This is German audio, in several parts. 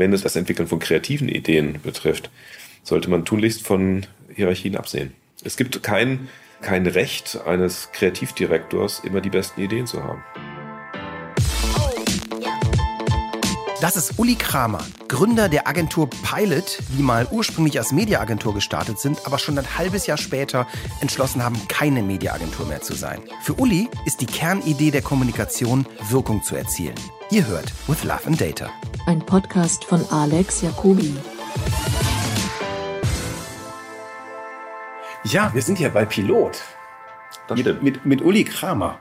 wenn es das Entwickeln von kreativen Ideen betrifft, sollte man tunlichst von Hierarchien absehen. Es gibt kein, kein Recht eines Kreativdirektors, immer die besten Ideen zu haben. Das ist Uli Kramer, Gründer der Agentur Pilot, die mal ursprünglich als Mediaagentur gestartet sind, aber schon ein halbes Jahr später entschlossen haben, keine Mediaagentur mehr zu sein. Für Uli ist die Kernidee der Kommunikation, Wirkung zu erzielen. Ihr hört With Love and Data. Ein Podcast von Alex Jacobi. Ja, wir sind hier bei Pilot. Mit, mit, mit Uli Kramer.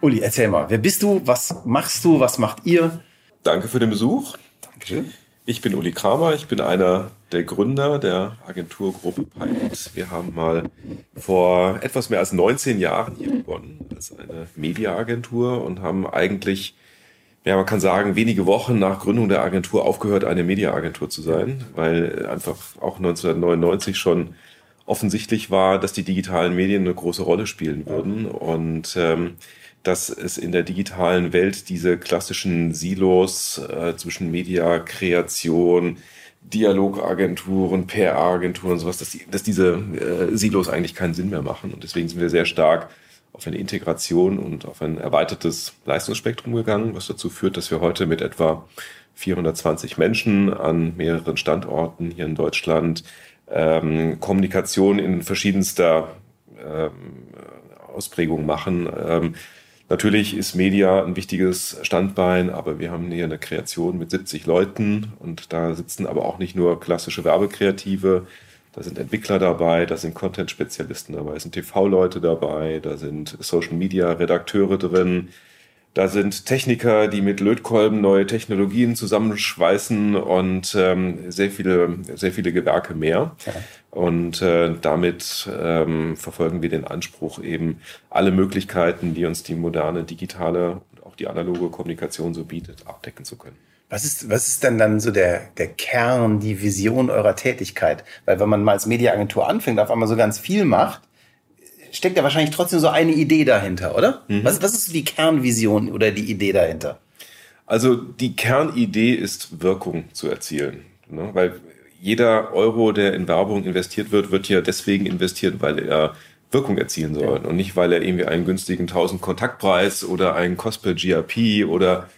Uli, erzähl mal, wer bist du? Was machst du? Was macht ihr? Danke für den Besuch. Dankeschön. Ich bin Uli Kramer, ich bin einer der Gründer der Agenturgruppe Pilot. Wir haben mal vor etwas mehr als 19 Jahren hier begonnen als eine Mediaagentur und haben eigentlich, ja, man kann sagen, wenige Wochen nach Gründung der Agentur aufgehört, eine Mediaagentur zu sein, weil einfach auch 1999 schon offensichtlich war, dass die digitalen Medien eine große Rolle spielen würden und ähm, dass es in der digitalen Welt diese klassischen Silos äh, zwischen Media, Kreation, Dialogagenturen, PR-Agenturen und sowas, dass, die, dass diese äh, Silos eigentlich keinen Sinn mehr machen. Und deswegen sind wir sehr stark auf eine Integration und auf ein erweitertes Leistungsspektrum gegangen, was dazu führt, dass wir heute mit etwa 420 Menschen an mehreren Standorten hier in Deutschland ähm, Kommunikation in verschiedenster ähm, Ausprägung machen. Ähm, Natürlich ist Media ein wichtiges Standbein, aber wir haben hier eine Kreation mit 70 Leuten und da sitzen aber auch nicht nur klassische Werbekreative, da sind Entwickler dabei, da sind Content-Spezialisten dabei, da sind TV-Leute dabei, da sind Social-Media-Redakteure drin, da sind Techniker, die mit Lötkolben neue Technologien zusammenschweißen und ähm, sehr viele, sehr viele Gewerke mehr. Ja. Und äh, damit ähm, verfolgen wir den Anspruch, eben alle Möglichkeiten, die uns die moderne digitale und auch die analoge Kommunikation so bietet, abdecken zu können. Was ist, was ist denn dann so der, der Kern, die Vision eurer Tätigkeit? Weil wenn man mal als Mediaagentur anfängt, auf einmal so ganz viel macht, steckt ja wahrscheinlich trotzdem so eine Idee dahinter, oder? Mhm. Was, was ist die Kernvision oder die Idee dahinter? Also die Kernidee ist Wirkung zu erzielen. Ne? Weil jeder Euro, der in Werbung investiert wird, wird ja deswegen investiert, weil er Wirkung erzielen soll ja. und nicht, weil er irgendwie einen günstigen 1000 Kontaktpreis oder einen Cost per GRP oder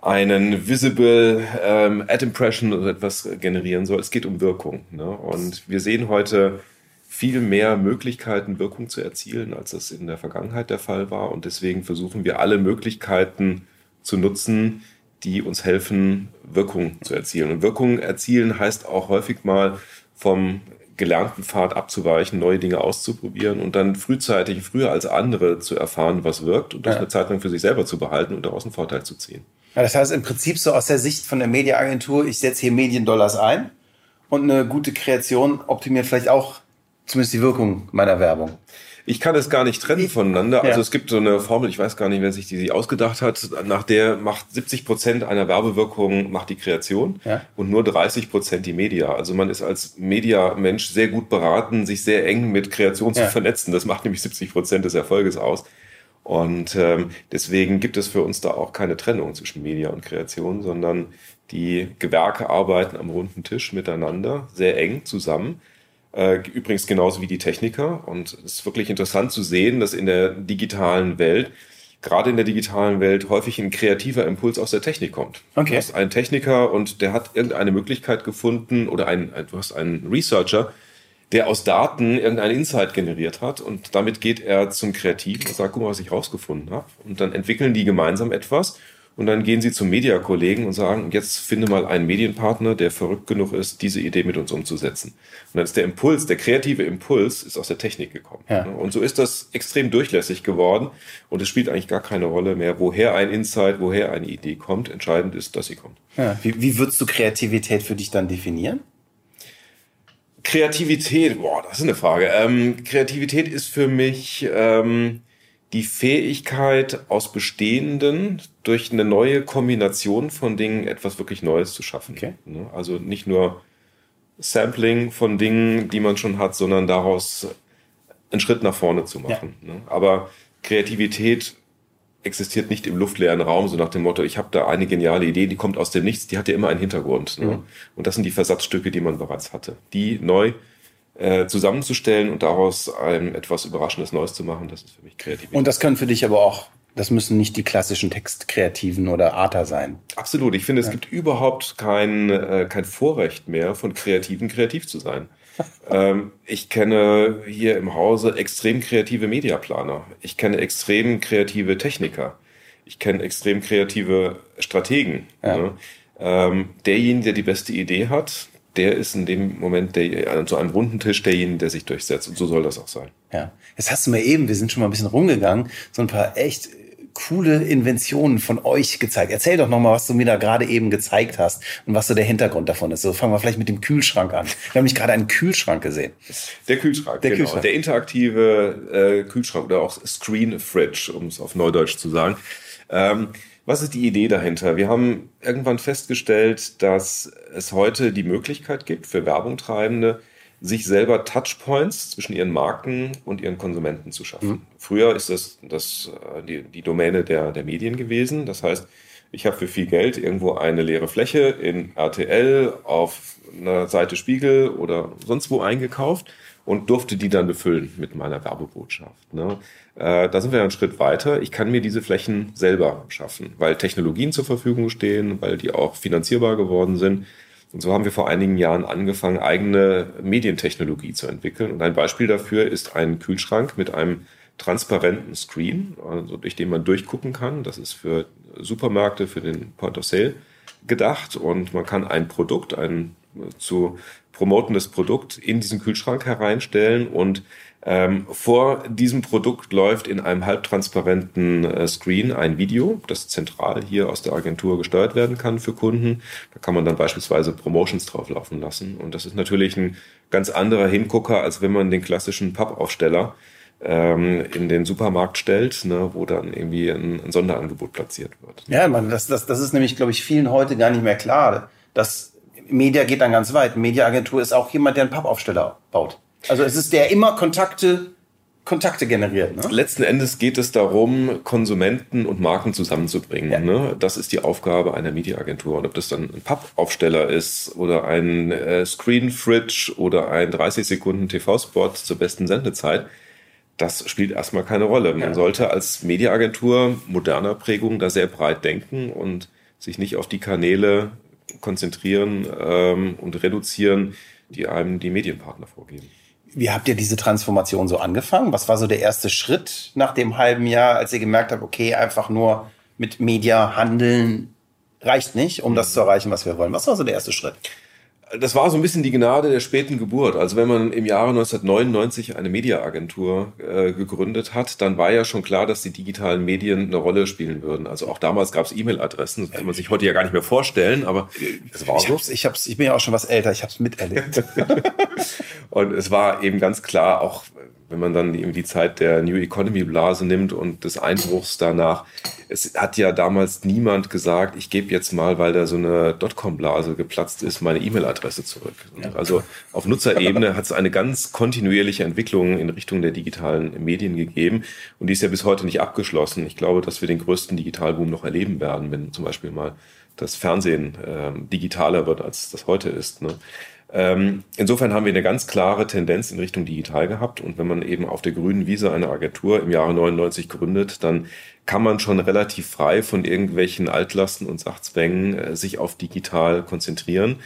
einen Visible ähm, Ad Impression oder etwas generieren soll. Es geht um Wirkung. Ne? Und wir sehen heute viel mehr Möglichkeiten, Wirkung zu erzielen, als das in der Vergangenheit der Fall war. Und deswegen versuchen wir alle Möglichkeiten zu nutzen, die uns helfen, Wirkung zu erzielen. Und Wirkung erzielen heißt auch häufig mal vom gelernten Pfad abzuweichen, neue Dinge auszuprobieren und dann frühzeitig, früher als andere zu erfahren, was wirkt und das ja. eine Zeit lang für sich selber zu behalten und daraus einen Vorteil zu ziehen. Ja, das heißt im Prinzip so aus der Sicht von der Mediaagentur, ich setze hier Mediendollars ein und eine gute Kreation optimiert vielleicht auch zumindest die Wirkung meiner Werbung. Ich kann es gar nicht trennen voneinander. Also ja. es gibt so eine Formel, ich weiß gar nicht, wer sich die ausgedacht hat, nach der macht 70 Prozent einer Werbewirkung macht die Kreation ja. und nur 30 Prozent die Media. Also man ist als Media-Mensch sehr gut beraten, sich sehr eng mit Kreation zu ja. vernetzen. Das macht nämlich 70 Prozent des Erfolges aus. Und ähm, deswegen gibt es für uns da auch keine Trennung zwischen Media und Kreation, sondern die Gewerke arbeiten am runden Tisch miteinander, sehr eng zusammen. Äh, übrigens genauso wie die Techniker. Und es ist wirklich interessant zu sehen, dass in der digitalen Welt, gerade in der digitalen Welt, häufig ein kreativer Impuls aus der Technik kommt. Okay. Du hast einen Techniker und der hat irgendeine Möglichkeit gefunden oder ein, du hast einen Researcher, der aus Daten irgendeinen Insight generiert hat und damit geht er zum Kreativen und sagt, guck mal, was ich rausgefunden habe. Und dann entwickeln die gemeinsam etwas und dann gehen sie zum Mediakollegen und sagen, jetzt finde mal einen Medienpartner, der verrückt genug ist, diese Idee mit uns umzusetzen. Und dann ist der Impuls, der kreative Impuls, ist aus der Technik gekommen. Ja. Und so ist das extrem durchlässig geworden. Und es spielt eigentlich gar keine Rolle mehr, woher ein Insight, woher eine Idee kommt. Entscheidend ist, dass sie kommt. Ja. Wie, wie würdest du Kreativität für dich dann definieren? Kreativität, boah, das ist eine Frage. Ähm, Kreativität ist für mich ähm, die Fähigkeit, aus Bestehenden durch eine neue Kombination von Dingen etwas wirklich Neues zu schaffen. Okay. Ne? Also nicht nur Sampling von Dingen, die man schon hat, sondern daraus einen Schritt nach vorne zu machen. Ja. Ne? Aber Kreativität existiert nicht im luftleeren Raum, so nach dem Motto, ich habe da eine geniale Idee, die kommt aus dem Nichts, die hat ja immer einen Hintergrund. Ne? Mhm. Und das sind die Versatzstücke, die man bereits hatte. Die neu äh, zusammenzustellen und daraus ein etwas Überraschendes Neues zu machen, das ist für mich kreativ. Und das können für dich aber auch, das müssen nicht die klassischen Textkreativen oder Arter sein. Absolut. Ich finde, es ja. gibt überhaupt kein, äh, kein Vorrecht mehr von Kreativen, kreativ zu sein. ähm, ich kenne hier im Hause extrem kreative Mediaplaner. Ich kenne extrem kreative Techniker. Ich kenne extrem kreative Strategen. Ja. Ne? Ähm, derjenige, der die beste Idee hat, der ist in dem Moment der, an so einem runden Tisch derjenige, der sich durchsetzt. Und so soll das auch sein. Ja. Jetzt hast du mir eben, wir sind schon mal ein bisschen rumgegangen, so ein paar echt coole Inventionen von euch gezeigt. Erzähl doch nochmal, was du mir da gerade eben gezeigt hast und was so der Hintergrund davon ist. So fangen wir vielleicht mit dem Kühlschrank an. Wir haben nämlich gerade einen Kühlschrank gesehen. Der Kühlschrank, der, genau. Kühlschrank. der interaktive äh, Kühlschrank oder auch Screen Fridge, um es auf Neudeutsch zu sagen. Ähm, was ist die Idee dahinter? Wir haben irgendwann festgestellt, dass es heute die Möglichkeit gibt für Werbungtreibende, sich selber Touchpoints zwischen ihren Marken und ihren Konsumenten zu schaffen. Mhm. Früher ist das, das äh, die, die Domäne der, der Medien gewesen. Das heißt, ich habe für viel Geld irgendwo eine leere Fläche in RTL auf einer Seite Spiegel oder sonst wo eingekauft und durfte die dann befüllen mit meiner Werbebotschaft. Ne? Äh, da sind wir einen Schritt weiter. Ich kann mir diese Flächen selber schaffen, weil Technologien zur Verfügung stehen, weil die auch finanzierbar geworden sind. Und so haben wir vor einigen Jahren angefangen, eigene Medientechnologie zu entwickeln. Und ein Beispiel dafür ist ein Kühlschrank mit einem transparenten Screen, also durch den man durchgucken kann. Das ist für Supermärkte, für den Point of Sale gedacht. Und man kann ein Produkt, ein zu promotendes Produkt in diesen Kühlschrank hereinstellen und ähm, vor diesem Produkt läuft in einem halbtransparenten äh, Screen ein Video, das zentral hier aus der Agentur gesteuert werden kann für Kunden. Da kann man dann beispielsweise Promotions drauflaufen lassen. Und das ist natürlich ein ganz anderer Hingucker, als wenn man den klassischen Pappaufsteller in den Supermarkt stellt, ne, wo dann irgendwie ein, ein Sonderangebot platziert wird. Ja, man, das, das, das ist nämlich, glaube ich, vielen heute gar nicht mehr klar. Das Media geht dann ganz weit. Mediaagentur ist auch jemand, der einen Pappaufsteller baut. Also es ist der immer Kontakte Kontakte generiert. Ne? Letzten Endes geht es darum, Konsumenten und Marken zusammenzubringen. Ja. Ne? Das ist die Aufgabe einer Mediaagentur. Und ob das dann ein Pappaufsteller ist oder ein äh, Screen Fridge oder ein 30 Sekunden TV-Spot zur besten Sendezeit, das spielt erstmal keine Rolle. Man ja. sollte als Mediaagentur moderner Prägung da sehr breit denken und sich nicht auf die Kanäle konzentrieren ähm, und reduzieren, die einem die Medienpartner vorgeben. Wie habt ihr diese Transformation so angefangen? Was war so der erste Schritt nach dem halben Jahr, als ihr gemerkt habt, okay, einfach nur mit Media handeln reicht nicht, um das zu erreichen, was wir wollen? Was war so der erste Schritt? Das war so ein bisschen die Gnade der späten Geburt. Also wenn man im Jahre 1999 eine Mediaagentur äh, gegründet hat, dann war ja schon klar, dass die digitalen Medien eine Rolle spielen würden. Also auch damals gab es E-Mail-Adressen, das kann man sich heute ja gar nicht mehr vorstellen, aber es war ich so. Hab's, ich, hab's, ich bin ja auch schon was älter, ich habe es miterlebt. und es war eben ganz klar, auch wenn man dann eben die Zeit der New Economy Blase nimmt und des Einbruchs danach, es hat ja damals niemand gesagt, ich gebe jetzt mal, weil da so eine Dotcom-Blase geplatzt ist, meine E-Mail-Adresse zurück. Ja. Also auf Nutzerebene hat es eine ganz kontinuierliche Entwicklung in Richtung der digitalen Medien gegeben und die ist ja bis heute nicht abgeschlossen. Ich glaube, dass wir den größten Digitalboom noch erleben werden, wenn zum Beispiel mal das Fernsehen äh, digitaler wird, als das heute ist. Ne? Ähm, insofern haben wir eine ganz klare Tendenz in Richtung digital gehabt. Und wenn man eben auf der grünen Wiese eine Agentur im Jahre 99 gründet, dann kann man schon relativ frei von irgendwelchen Altlasten und Sachzwängen äh, sich auf digital konzentrieren.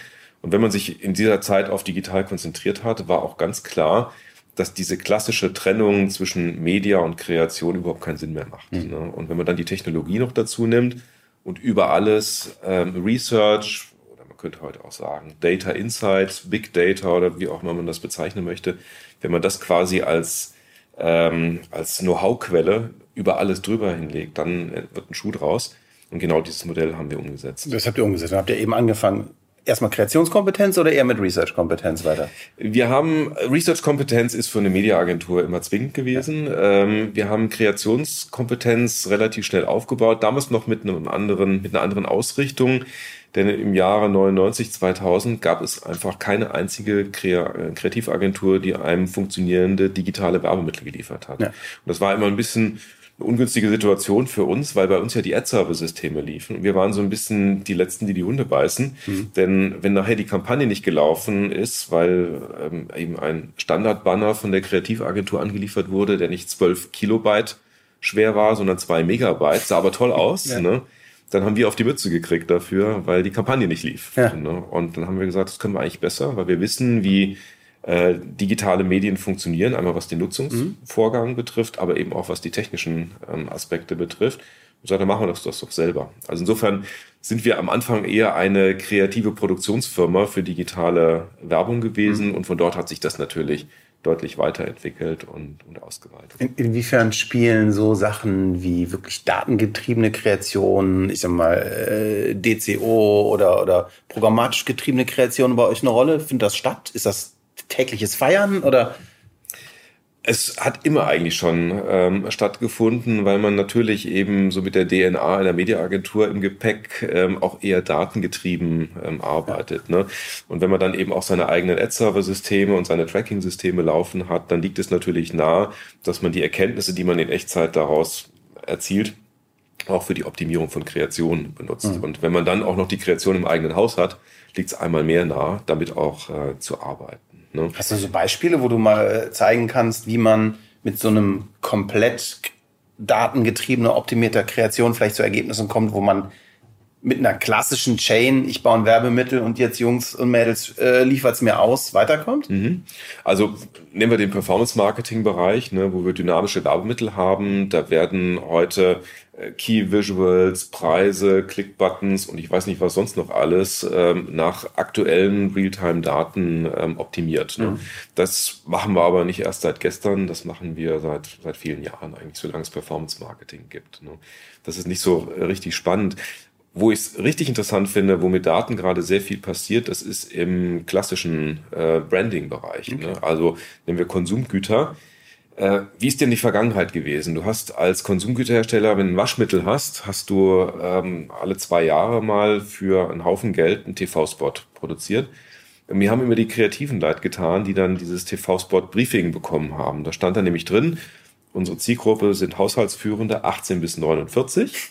Und wenn man sich in dieser Zeit auf digital konzentriert hat, war auch ganz klar, dass diese klassische Trennung zwischen Media und Kreation überhaupt keinen Sinn mehr macht. Mhm. Ne? Und wenn man dann die Technologie noch dazu nimmt und über alles ähm, Research, könnte heute auch sagen, Data Insights, Big Data oder wie auch immer man das bezeichnen möchte, wenn man das quasi als, ähm, als Know-how-Quelle über alles drüber hinlegt, dann wird ein Schuh draus. Und genau dieses Modell haben wir umgesetzt. Das habt ihr umgesetzt. Dann habt ihr eben angefangen, erstmal Kreationskompetenz oder eher mit Research-Kompetenz weiter? Wir haben, Research-Kompetenz ist für eine Mediaagentur immer zwingend gewesen. Ja. Ähm, wir haben Kreationskompetenz relativ schnell aufgebaut, damals noch mit einem anderen, mit einer anderen Ausrichtung. Denn im Jahre 99, 2000 gab es einfach keine einzige Kreativagentur, die einem funktionierende digitale Werbemittel geliefert hat. Ja. Und das war immer ein bisschen eine ungünstige Situation für uns, weil bei uns ja die Ad-Server-Systeme liefen. Wir waren so ein bisschen die Letzten, die die Hunde beißen. Mhm. Denn wenn nachher die Kampagne nicht gelaufen ist, weil ähm, eben ein Standard-Banner von der Kreativagentur angeliefert wurde, der nicht 12 Kilobyte schwer war, sondern zwei Megabyte, sah aber toll aus, ja. ne? Dann haben wir auf die Mütze gekriegt dafür, weil die Kampagne nicht lief. Ja. Ne? Und dann haben wir gesagt, das können wir eigentlich besser, weil wir wissen, wie äh, digitale Medien funktionieren, einmal was den Nutzungsvorgang mhm. betrifft, aber eben auch was die technischen ähm, Aspekte betrifft. Und gesagt, dann machen wir das, das doch selber. Also insofern sind wir am Anfang eher eine kreative Produktionsfirma für digitale Werbung gewesen mhm. und von dort hat sich das natürlich deutlich weiterentwickelt und, und ausgeweitet. In, inwiefern spielen so Sachen wie wirklich datengetriebene Kreationen, ich sag mal äh, DCO oder, oder programmatisch getriebene Kreationen bei euch eine Rolle? Findet das statt? Ist das tägliches Feiern oder? Es hat immer eigentlich schon ähm, stattgefunden, weil man natürlich eben so mit der DNA einer Mediaagentur im Gepäck ähm, auch eher datengetrieben ähm, arbeitet. Ne? Und wenn man dann eben auch seine eigenen Ad-Server-Systeme und seine Tracking-Systeme laufen hat, dann liegt es natürlich nahe, dass man die Erkenntnisse, die man in Echtzeit daraus erzielt, auch für die Optimierung von Kreationen benutzt. Mhm. Und wenn man dann auch noch die Kreation im eigenen Haus hat, liegt es einmal mehr nahe, damit auch äh, zu arbeiten. Ne? Hast du so Beispiele, wo du mal zeigen kannst, wie man mit so einem komplett datengetriebener, optimierter Kreation vielleicht zu Ergebnissen kommt, wo man mit einer klassischen Chain, ich baue ein Werbemittel und jetzt Jungs und Mädels äh, liefert's mir aus, weiterkommt? Mhm. Also nehmen wir den Performance-Marketing-Bereich, ne, wo wir dynamische Werbemittel haben. Da werden heute äh, Key Visuals, Preise, Click-Buttons und ich weiß nicht, was sonst noch alles ähm, nach aktuellen Realtime-Daten ähm, optimiert. Ne? Mhm. Das machen wir aber nicht erst seit gestern, das machen wir seit, seit vielen Jahren eigentlich, solange es Performance-Marketing gibt. Ne? Das ist nicht so richtig spannend. Wo ich es richtig interessant finde, wo mit Daten gerade sehr viel passiert, das ist im klassischen äh, Branding-Bereich. Okay. Ne? Also nehmen wir Konsumgüter äh, wie ist denn die Vergangenheit gewesen? Du hast als Konsumgüterhersteller, wenn du ein Waschmittel hast, hast du ähm, alle zwei Jahre mal für einen Haufen Geld einen TV-Spot produziert. Mir haben immer die Kreativen leid getan, die dann dieses TV-Spot-Briefing bekommen haben. Da stand da nämlich drin, unsere Zielgruppe sind Haushaltsführende 18 bis 49.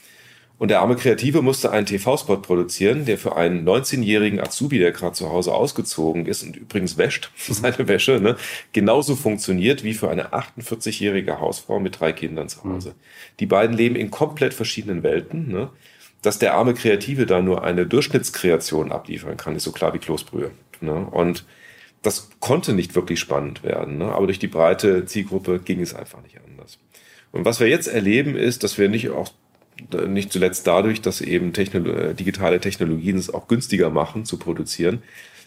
Und der arme Kreative musste einen TV-Spot produzieren, der für einen 19-jährigen Azubi, der gerade zu Hause ausgezogen ist und übrigens wäscht seine Wäsche, ne, genauso funktioniert wie für eine 48-jährige Hausfrau mit drei Kindern zu Hause. Mhm. Die beiden leben in komplett verschiedenen Welten. Ne? Dass der arme Kreative da nur eine Durchschnittskreation abliefern kann, ist so klar wie Kloßbrühe. Ne? Und das konnte nicht wirklich spannend werden, ne? aber durch die breite Zielgruppe ging es einfach nicht anders. Und was wir jetzt erleben, ist, dass wir nicht auch nicht zuletzt dadurch, dass eben Technolo äh, digitale Technologien es auch günstiger machen zu produzieren.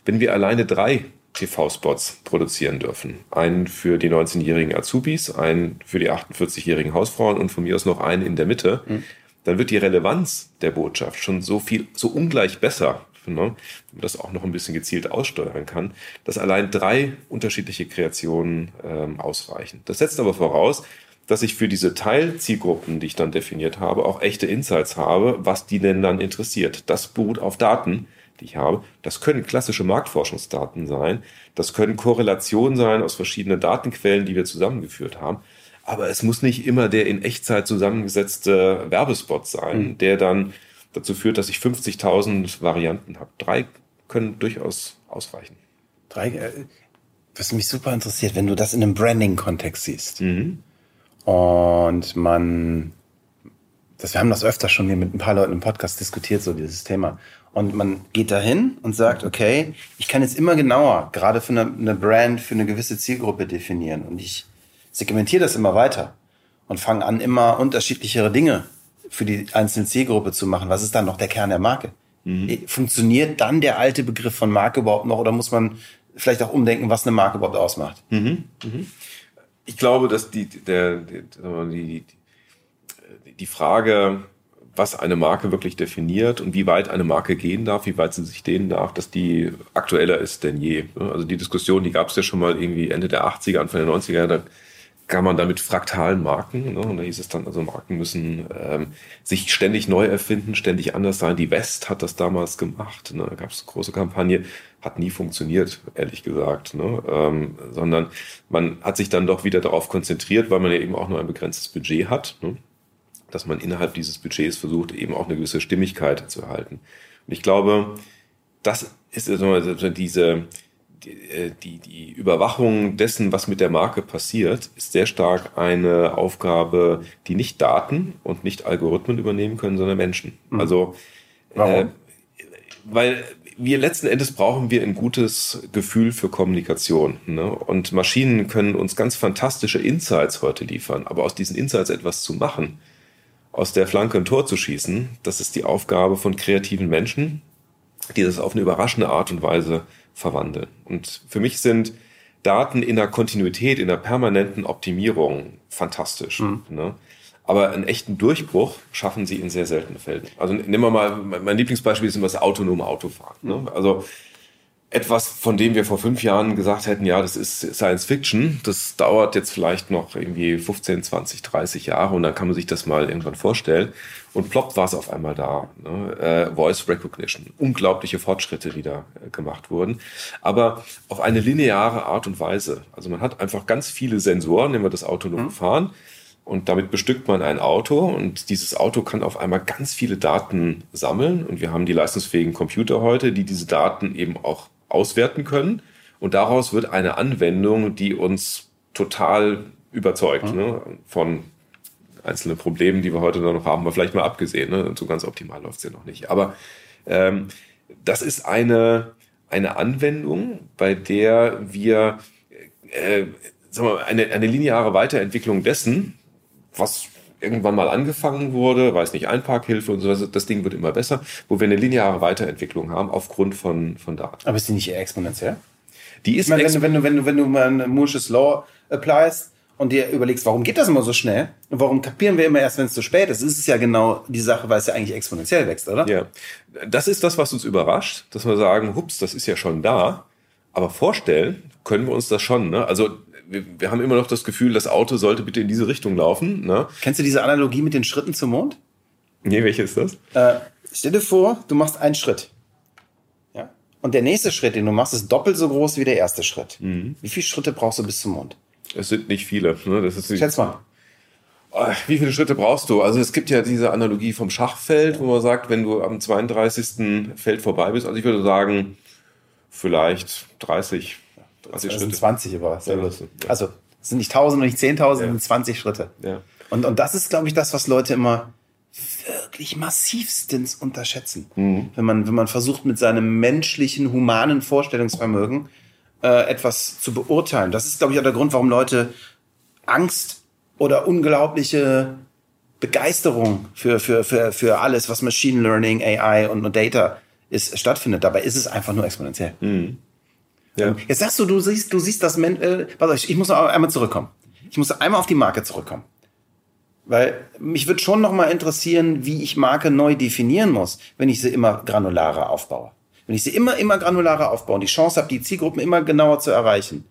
Wenn wir alleine drei TV-Spots produzieren dürfen, einen für die 19-jährigen Azubis, einen für die 48-jährigen Hausfrauen und von mir aus noch einen in der Mitte, mhm. dann wird die Relevanz der Botschaft schon so viel, so ungleich besser, ne, wenn man das auch noch ein bisschen gezielt aussteuern kann, dass allein drei unterschiedliche Kreationen ähm, ausreichen. Das setzt aber voraus, dass ich für diese Teilzielgruppen, die ich dann definiert habe, auch echte Insights habe, was die denn dann interessiert. Das beruht auf Daten, die ich habe. Das können klassische Marktforschungsdaten sein. Das können Korrelationen sein aus verschiedenen Datenquellen, die wir zusammengeführt haben. Aber es muss nicht immer der in Echtzeit zusammengesetzte Werbespot sein, mhm. der dann dazu führt, dass ich 50.000 Varianten habe. Drei können durchaus ausreichen. Drei, äh, was mich super interessiert, wenn du das in einem Branding-Kontext siehst. Mhm und man, das, wir haben das öfter schon hier mit ein paar Leuten im Podcast diskutiert, so dieses Thema. Und man geht dahin und sagt, okay, ich kann jetzt immer genauer, gerade für eine, eine Brand, für eine gewisse Zielgruppe definieren. Und ich segmentiere das immer weiter und fange an, immer unterschiedlichere Dinge für die einzelne Zielgruppe zu machen. Was ist dann noch der Kern der Marke? Mhm. Funktioniert dann der alte Begriff von Marke überhaupt noch oder muss man vielleicht auch umdenken, was eine Marke überhaupt ausmacht? Mhm. Mhm ich glaube, dass die, der, die, die, die Frage, was eine Marke wirklich definiert und wie weit eine Marke gehen darf, wie weit sie sich dehnen darf, dass die aktueller ist denn je. Also die Diskussion, die gab es ja schon mal irgendwie Ende der 80er, Anfang der 90er, da kam man damit fraktalen Marken. Ne? Und da hieß es dann, also Marken müssen ähm, sich ständig neu erfinden, ständig anders sein. Die West hat das damals gemacht. Ne? Da gab es eine große Kampagne, hat nie funktioniert, ehrlich gesagt. Ne? Ähm, sondern man hat sich dann doch wieder darauf konzentriert, weil man ja eben auch nur ein begrenztes Budget hat. Ne? dass man innerhalb dieses Budgets versucht, eben auch eine gewisse Stimmigkeit zu erhalten. Und ich glaube, das ist also diese, die, die, die Überwachung dessen, was mit der Marke passiert, ist sehr stark eine Aufgabe, die nicht Daten und nicht Algorithmen übernehmen können, sondern Menschen. Mhm. Also, Warum? Äh, weil wir letzten Endes brauchen wir ein gutes Gefühl für Kommunikation. Ne? Und Maschinen können uns ganz fantastische Insights heute liefern. Aber aus diesen Insights etwas zu machen, aus der Flanke ein Tor zu schießen, das ist die Aufgabe von kreativen Menschen, die das auf eine überraschende Art und Weise verwandeln. Und für mich sind Daten in der Kontinuität, in der permanenten Optimierung fantastisch. Mhm. Ne? Aber einen echten Durchbruch schaffen sie in sehr seltenen Fällen. Also nehmen wir mal, mein Lieblingsbeispiel ist immer das autonome Autofahren. Ne? Mhm. Also etwas, von dem wir vor fünf Jahren gesagt hätten, ja, das ist Science Fiction, das dauert jetzt vielleicht noch irgendwie 15, 20, 30 Jahre und dann kann man sich das mal irgendwann vorstellen. Und ploppt war es auf einmal da. Ne? Äh, Voice Recognition. Unglaubliche Fortschritte, die da äh, gemacht wurden. Aber auf eine lineare Art und Weise. Also man hat einfach ganz viele Sensoren, nehmen wir das autonome mhm. Fahren. Und damit bestückt man ein Auto und dieses Auto kann auf einmal ganz viele Daten sammeln. Und wir haben die leistungsfähigen Computer heute, die diese Daten eben auch auswerten können. Und daraus wird eine Anwendung, die uns total überzeugt mhm. ne, von einzelnen Problemen, die wir heute noch haben, aber vielleicht mal abgesehen. Ne? So ganz optimal läuft es ja noch nicht. Aber ähm, das ist eine, eine Anwendung, bei der wir äh, sagen wir, eine, eine lineare Weiterentwicklung dessen, was irgendwann mal angefangen wurde, weiß nicht, Einparkhilfe und so, das Ding wird immer besser, wo wir eine lineare Weiterentwicklung haben aufgrund von, von Daten. Aber ist die nicht eher exponentiell? Die ist ich meine, wenn, du, wenn, du, wenn du mal ein Moore's Law appliest und dir überlegst, warum geht das immer so schnell und warum kapieren wir immer erst, wenn es zu spät ist, ist es ja genau die Sache, weil es ja eigentlich exponentiell wächst, oder? Ja, das ist das, was uns überrascht, dass wir sagen, hups, das ist ja schon da, aber vorstellen können wir uns das schon. Ne? Also wir, wir haben immer noch das Gefühl, das Auto sollte bitte in diese Richtung laufen. Ne? Kennst du diese Analogie mit den Schritten zum Mond? Nee, welche ist das? Äh, stell dir vor, du machst einen Schritt. Ja? Und der nächste Schritt, den du machst, ist doppelt so groß wie der erste Schritt. Mhm. Wie viele Schritte brauchst du bis zum Mond? Es sind nicht viele. Ne? Das ist Schätz mal. Oh, wie viele Schritte brauchst du? Also es gibt ja diese Analogie vom Schachfeld, wo man sagt, wenn du am 32. Feld vorbei bist, also ich würde sagen, vielleicht 30, 30 das sind 20 aber. Ja, das, Also es sind nicht 1000 und nicht 10.000, ja. sind 20 Schritte. Ja. Und, und das ist, glaube ich, das, was Leute immer wirklich massivstens unterschätzen. Mhm. Wenn, man, wenn man versucht, mit seinem menschlichen, humanen Vorstellungsvermögen äh, etwas zu beurteilen. Das ist, glaube ich, auch der Grund, warum Leute Angst oder unglaubliche Begeisterung für, für, für, für alles, was Machine Learning, AI und, und Data ist, stattfindet. Dabei ist es einfach nur exponentiell. Mhm. Ja. Jetzt sagst du, du siehst, du siehst das, Men äh, warte, ich muss noch einmal zurückkommen. Ich muss einmal auf die Marke zurückkommen. Weil mich wird schon noch mal interessieren, wie ich Marke neu definieren muss, wenn ich sie immer granularer aufbaue. Wenn ich sie immer, immer granularer aufbaue und die Chance habe, die Zielgruppen immer genauer zu erreichen,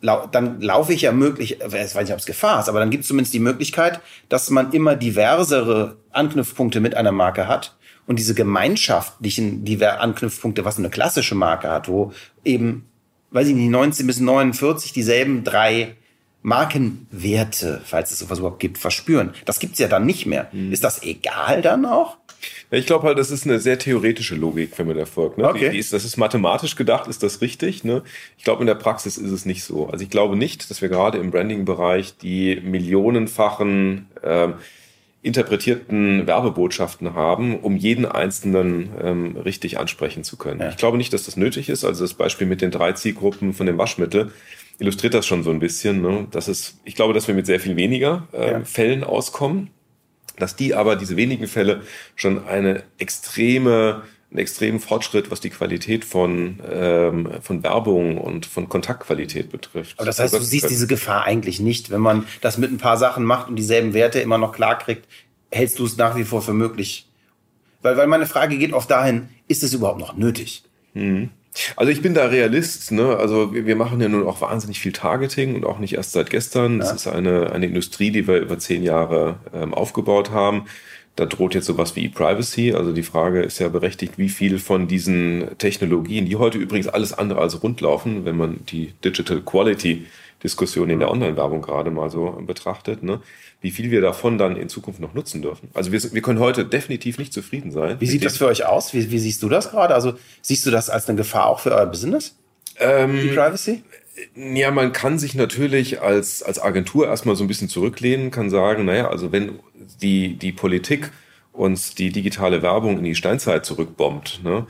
dann laufe ich ja möglich, ich weiß nicht, ob es Gefahr ist, aber dann gibt es zumindest die Möglichkeit, dass man immer diversere Anknüpfpunkte mit einer Marke hat und diese gemeinschaftlichen die Anknüpfpunkte, was eine klassische Marke hat, wo eben, weiß ich nicht, 19 bis 49 dieselben drei Markenwerte, falls es sowas überhaupt gibt, verspüren. Das gibt's ja dann nicht mehr. Mhm. Ist das egal dann auch? Ich glaube halt, das ist eine sehr theoretische Logik, wenn man da folgt. Ne? Okay. Die, die ist, das ist mathematisch gedacht, ist das richtig. Ne? Ich glaube, in der Praxis ist es nicht so. Also ich glaube nicht, dass wir gerade im Branding-Bereich die millionenfachen ähm, interpretierten Werbebotschaften haben, um jeden einzelnen ähm, richtig ansprechen zu können. Ja. Ich glaube nicht, dass das nötig ist. Also das Beispiel mit den drei Zielgruppen von dem Waschmittel illustriert das schon so ein bisschen. Ne? Das ist, ich glaube, dass wir mit sehr viel weniger äh, ja. Fällen auskommen, dass die aber diese wenigen Fälle schon eine extreme einen extremen Fortschritt, was die Qualität von, ähm, von Werbung und von Kontaktqualität betrifft. Aber das heißt, du siehst diese Gefahr eigentlich nicht, wenn man das mit ein paar Sachen macht und dieselben Werte immer noch klar kriegt, hältst du es nach wie vor für möglich? Weil, weil meine Frage geht oft dahin, ist es überhaupt noch nötig? Mhm. Also ich bin da Realist. Ne? Also wir, wir, machen ja nun auch wahnsinnig viel Targeting und auch nicht erst seit gestern. Ja. Das ist eine, eine Industrie, die wir über zehn Jahre ähm, aufgebaut haben. Da droht jetzt sowas wie E-Privacy. Also die Frage ist ja berechtigt, wie viel von diesen Technologien, die heute übrigens alles andere als rund laufen, wenn man die Digital Quality Diskussion in der Online-Werbung gerade mal so betrachtet, ne? wie viel wir davon dann in Zukunft noch nutzen dürfen. Also wir, wir können heute definitiv nicht zufrieden sein. Wie sieht das für euch aus? Wie, wie siehst du das gerade? Also siehst du das als eine Gefahr auch für euer Business? Ähm, Die Privacy? Ja, man kann sich natürlich als, als Agentur erstmal so ein bisschen zurücklehnen, kann sagen, naja, also wenn die, die Politik uns die digitale Werbung in die Steinzeit zurückbombt, ne,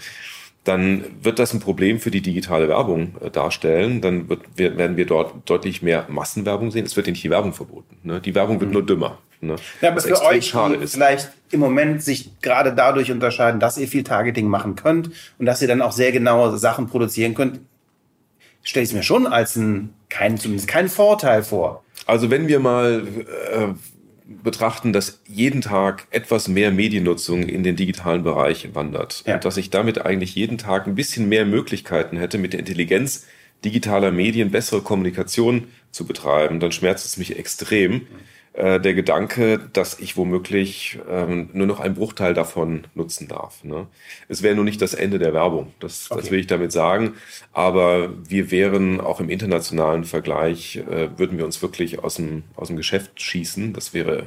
dann wird das ein Problem für die digitale Werbung äh, darstellen. Dann wird, wir, werden wir dort deutlich mehr Massenwerbung sehen. Es wird nicht die Werbung verboten. Ne? Die Werbung wird nur dümmer. Ne? Ja, aber Was für euch, schade die ist. vielleicht im Moment sich gerade dadurch unterscheiden, dass ihr viel Targeting machen könnt und dass ihr dann auch sehr genaue Sachen produzieren könnt, stelle ich es mir schon als ein, kein, zumindest keinen Vorteil vor. Also wenn wir mal äh, betrachten, dass jeden Tag etwas mehr Mediennutzung in den digitalen Bereich wandert Ja. und dass ich damit eigentlich jeden Tag ein bisschen mehr Möglichkeiten hätte, mit der Intelligenz digitaler Medien bessere Kommunikation zu betreiben, dann schmerzt es mich extrem. Äh, der Gedanke, dass ich womöglich ähm, nur noch einen Bruchteil davon nutzen darf. Ne? Es wäre nur nicht das Ende der Werbung, das, das Okay. will ich damit sagen. Aber wir wären auch im internationalen Vergleich, äh, würden wir uns wirklich aus dem, aus dem Geschäft schießen. Das wäre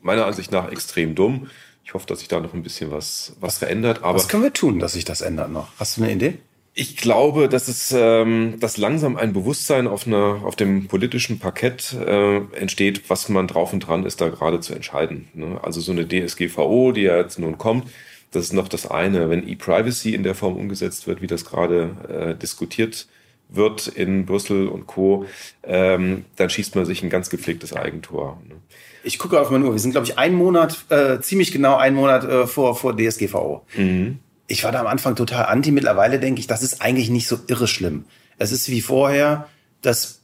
meiner Ansicht nach extrem dumm. Ich hoffe, dass sich da noch ein bisschen was, was verändert. Aber Was können wir tun, dass sich das ändert noch? Hast du eine Idee? Ich glaube, dass es, ähm, dass langsam ein Bewusstsein auf einer, auf dem politischen Parkett äh, entsteht, was man drauf und dran ist, da gerade zu entscheiden. Ne? Also so eine DSGVO, die ja jetzt nun kommt, das ist noch das eine. Wenn E-Privacy in der Form umgesetzt wird, wie das gerade äh, diskutiert wird in Brüssel und Co., ähm, dann schießt man sich ein ganz gepflegtes Eigentor. Ne? Ich gucke auf meine Uhr. Wir sind, glaube ich, einen Monat, äh, ziemlich genau einen Monat äh, vor, vor DSGVO. Ich war da am Anfang total anti. Mittlerweile denke ich, das ist eigentlich nicht so irre schlimm. Es ist wie vorher, dass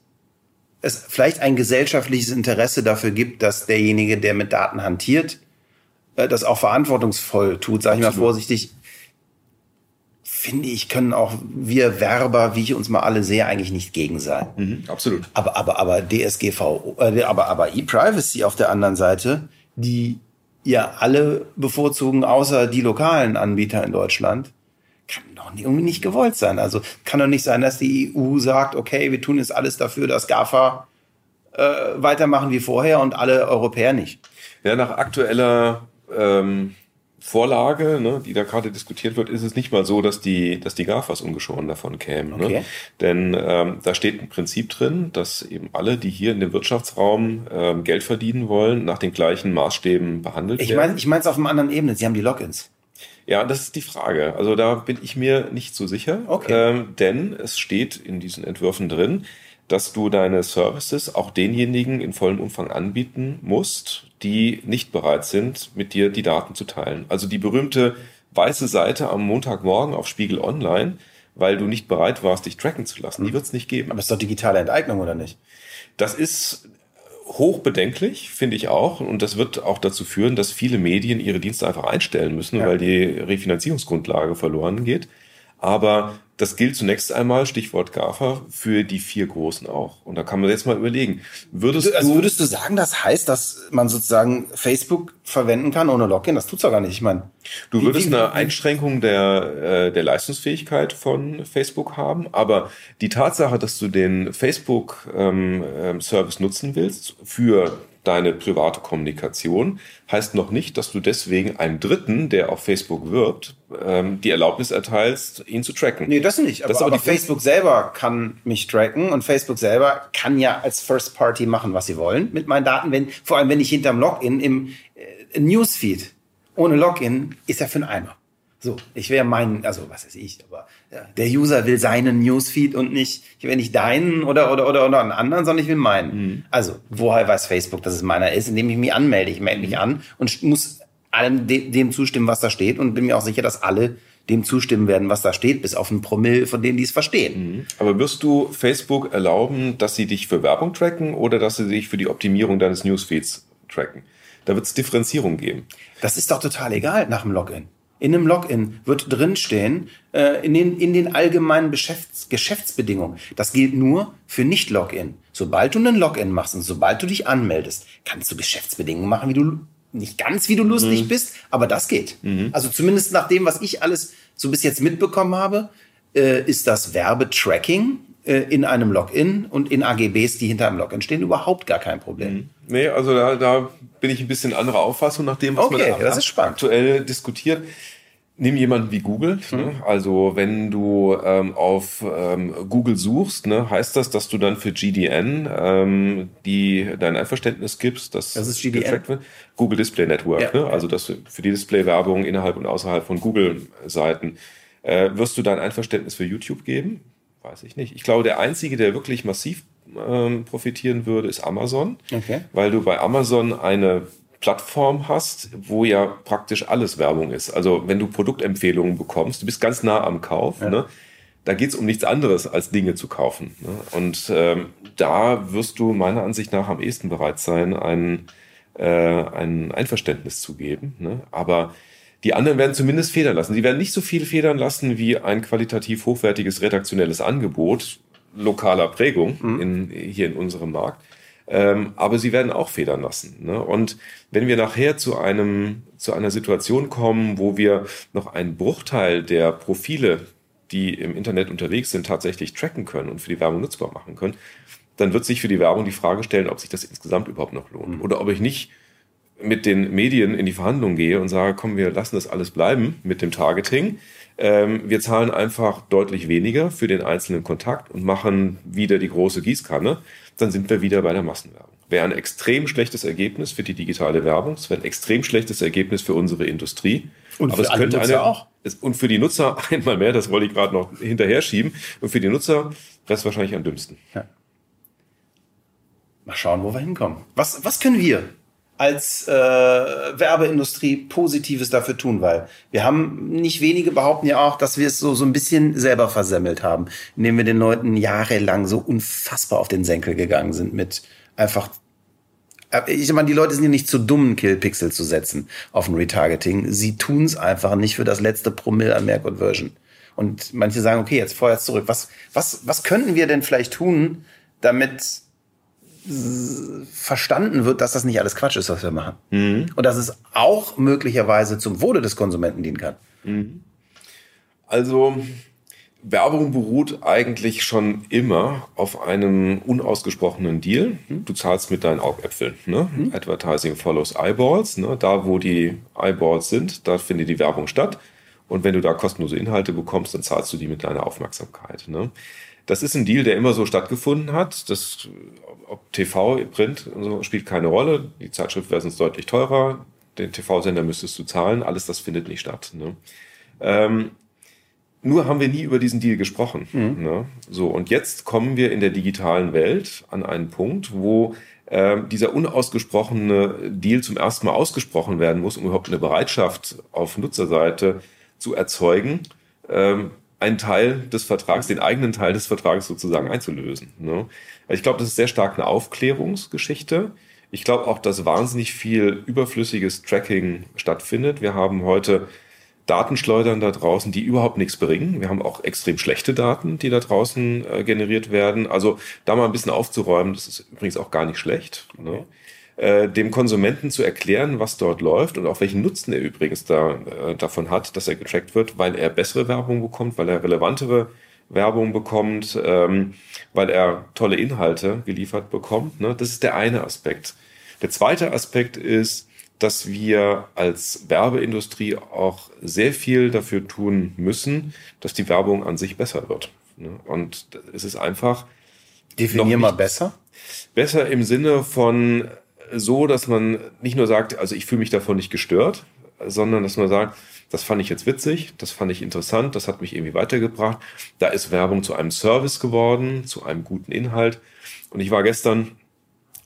es vielleicht ein gesellschaftliches Interesse dafür gibt, dass derjenige, der mit Daten hantiert, äh, das auch verantwortungsvoll tut, sage ich mal vorsichtig. Finde ich, können auch wir Werber, wie ich uns mal alle sehe, eigentlich nicht gegen sein. Absolut. Aber, aber, aber DSGVO, äh, aber, aber E-Privacy auf der anderen Seite, die ja alle bevorzugen, außer die lokalen Anbieter in Deutschland, kann doch irgendwie nicht gewollt sein. Also kann doch nicht sein, dass die EU sagt, okay, wir tun jetzt alles dafür, dass GAFA äh, weitermachen wie vorher und alle Europäer nicht. Ja, nach aktueller ähm, Vorlage, ne, die da gerade diskutiert wird, ist es nicht mal so, dass die, dass die GAFAs ungeschoren davon kämen. Okay. Ne? Denn ähm, da steht ein Prinzip drin, dass eben alle, die hier in dem Wirtschaftsraum ähm, Geld verdienen wollen, nach den gleichen Maßstäben behandelt Ich werden. meine, ich meine es auf einer anderen Ebene. Sie haben die Logins. Ja, das ist die Frage. Also da bin ich mir nicht so sicher. Okay. Ähm, denn es steht in diesen Entwürfen drin, dass du deine Services auch denjenigen in vollem Umfang anbieten musst, die nicht bereit sind, mit dir die Daten zu teilen. Also die berühmte weiße Seite am Montagmorgen auf Spiegel Online, weil du nicht bereit warst, dich tracken zu lassen. Die wird es nicht geben. Aber es ist doch digitale Enteignung, oder nicht? Das ist hochbedenklich, finde ich auch. Und das wird auch dazu führen, dass viele Medien ihre Dienste einfach einstellen müssen, Ja. weil die Refinanzierungsgrundlage verloren geht. Aber das gilt zunächst einmal, Stichwort GAFA, für die vier Großen auch. Und da kann man jetzt mal überlegen, würdest Also du... würdest du sagen, das heißt, dass man sozusagen Facebook verwenden kann ohne Login? Das tut's doch gar nicht. Ich meine, Du würdest wie- eine wie- Einschränkung der, äh, der Leistungsfähigkeit von Facebook haben, aber die Tatsache, dass du den Facebook-Service ähm, ähm, Service nutzen willst für deine private Kommunikation, heißt noch nicht, dass du deswegen einem Dritten, der auf Facebook wirbt, ähm, die Erlaubnis erteilst, ihn zu tracken. Nee, das nicht. Aber, Das aber aber die- Facebook selber kann mich tracken und Facebook selber kann ja als First Party machen, was sie wollen mit meinen Daten. Wenn, vor allem, wenn ich hinterm Login im äh, Newsfeed ohne Login ist ja für einen Eimer. So, ich wäre meinen, also was weiß ich, aber ja, der User will seinen Newsfeed und nicht, ich will nicht deinen oder, oder, oder, oder einen anderen, sondern ich will meinen. Also, woher weiß Facebook, dass es meiner ist, indem ich mich anmelde? Ich melde mich an und muss allem de dem zustimmen, was da steht und bin mir auch sicher, dass alle dem zustimmen werden, was da steht, bis auf ein Promille von denen, die es verstehen. Aber wirst du Facebook erlauben, dass sie dich für Werbung tracken oder dass sie dich für die Optimierung deines Newsfeeds tracken? Da wird es Differenzierung geben. Das ist doch total egal nach dem Login. In einem Login wird drinstehen, äh, in, den, in den allgemeinen Geschäfts Geschäftsbedingungen. Das gilt nur für Nicht-Login. Sobald du einen Login machst und sobald du dich anmeldest, kannst du Geschäftsbedingungen machen, wie du nicht ganz wie du lustig bist, aber das geht. Also zumindest nach dem, was ich alles so bis jetzt mitbekommen habe, äh, ist das Werbetracking äh, in einem Login und in AGBs, die hinter einem Login stehen, überhaupt gar kein Problem. Mhm. Nee, also da, da bin ich ein bisschen anderer Auffassung nach dem, was okay, man das ist aktuell diskutiert. Nimm jemanden wie Google. Ne? Mhm. Ne? Also wenn du ähm, auf ähm, Google suchst, ne, heißt das, dass du dann für GDN ähm, die dein Einverständnis gibst, dass das ist GDN. wird? Google Display Network. Ja. Ne? Also dass für die Display-Werbung innerhalb und außerhalb von Google-Seiten äh, wirst du dein Einverständnis für YouTube geben? Weiß ich nicht. Ich glaube, der einzige, der wirklich massiv ähm, profitieren würde, ist Amazon, okay. weil du bei Amazon eine Plattform hast, wo ja praktisch alles Werbung ist. Also wenn du Produktempfehlungen bekommst, du bist ganz nah am Kauf, ja. ne? da geht's um nichts anderes, als Dinge zu kaufen. Ne? Und ähm, da wirst du meiner Ansicht nach am ehesten bereit sein, ein, äh, ein Einverständnis zu geben. Ne? Aber die anderen werden zumindest federn lassen. Sie werden nicht so viel federn lassen wie ein qualitativ hochwertiges redaktionelles Angebot lokaler Prägung mhm. in, hier in unserem Markt. Ähm, aber sie werden auch federn lassen. Ne? Und wenn wir nachher zu einem, zu einer Situation kommen, wo wir noch einen Bruchteil der Profile, die im Internet unterwegs sind, tatsächlich tracken können und für die Werbung nutzbar machen können, dann wird sich für die Werbung die Frage stellen, ob sich das insgesamt überhaupt noch lohnt. Mhm. Oder ob ich nicht mit den Medien in die Verhandlung gehe und sage, komm, wir lassen das alles bleiben mit dem Targeting. Ähm, wir zahlen einfach deutlich weniger für den einzelnen Kontakt und machen wieder die große Gießkanne dann sind wir wieder bei der Massenwerbung. Wäre ein extrem schlechtes Ergebnis für die digitale Werbung, es wäre ein extrem schlechtes Ergebnis für unsere Industrie. Und Aber für es könnte Nutzer eine, auch. Es, und für die Nutzer einmal mehr, das wollte ich gerade noch hinterher schieben. Und für die Nutzer wäre es wahrscheinlich am dümmsten. Ja. Mal schauen, wo wir hinkommen. Was, was können wir als äh, Werbeindustrie Positives dafür tun, weil wir haben nicht wenige behaupten ja auch, dass wir es so so ein bisschen selber versemmelt haben, indem wir den Leuten jahrelang so unfassbar auf den Senkel gegangen sind mit einfach äh, ich meine, die Leute sind ja nicht zu dumm, Killpixel zu setzen auf ein Retargeting. Sie tun es einfach nicht für das letzte Promille an mehr Conversion. Und manche sagen, okay, jetzt vorher zurück. Was, was, was könnten wir denn vielleicht tun, damit verstanden wird, dass das nicht alles Quatsch ist, was wir machen. Mhm. Und dass es auch möglicherweise zum Wohle des Konsumenten dienen kann. Mhm. Also Werbung beruht eigentlich schon immer auf einem unausgesprochenen Deal. Mhm. Du zahlst mit deinen Augäpfeln. Ne? Mhm. Advertising follows Eyeballs. Ne? Da, wo die Eyeballs sind, da findet die Werbung statt. Und wenn du da kostenlose Inhalte bekommst, dann zahlst du die mit deiner Aufmerksamkeit. Ne? Das ist ein Deal, der immer so stattgefunden hat. Das, ob TV, Print so, spielt keine Rolle. Die Zeitschrift wäre sonst deutlich teurer. Den TV-Sender müsstest du zahlen. Alles das findet nicht statt. Ne? Ähm, nur haben wir nie über diesen Deal gesprochen. Mhm. Ne? So, und jetzt kommen wir in der digitalen Welt an einen Punkt, wo äh, dieser unausgesprochene Deal zum ersten Mal ausgesprochen werden muss, um überhaupt eine Bereitschaft auf Nutzerseite zu erzeugen, ähm, einen Teil des Vertrags, den eigenen Teil des Vertrags sozusagen einzulösen. Ne? Ich glaube, das ist sehr stark eine Aufklärungsgeschichte. Ich glaube auch, dass wahnsinnig viel überflüssiges Tracking stattfindet. Wir haben heute Datenschleudern da draußen, die überhaupt nichts bringen. Wir haben auch extrem schlechte Daten, die da draußen äh, generiert werden. Also da mal ein bisschen aufzuräumen, das ist übrigens auch gar nicht schlecht. Ne? Äh, dem Konsumenten zu erklären, was dort läuft und auch welchen Nutzen er übrigens da, äh, davon hat, dass er getrackt wird, weil er bessere Werbung bekommt, weil er relevantere Werbung bekommt, ähm, weil er tolle Inhalte geliefert bekommt. Ne? Das ist der eine Aspekt. Der zweite Aspekt ist, dass wir als Werbeindustrie auch sehr viel dafür tun müssen, dass die Werbung an sich besser wird. Ne? Und es ist einfach. Definier mal besser. Besser im Sinne von so, dass man nicht nur sagt, also ich fühle mich davon nicht gestört, sondern dass man sagt, das fand ich jetzt witzig, das fand ich interessant, das hat mich irgendwie weitergebracht. Da ist Werbung zu einem Service geworden, zu einem guten Inhalt. Und ich war gestern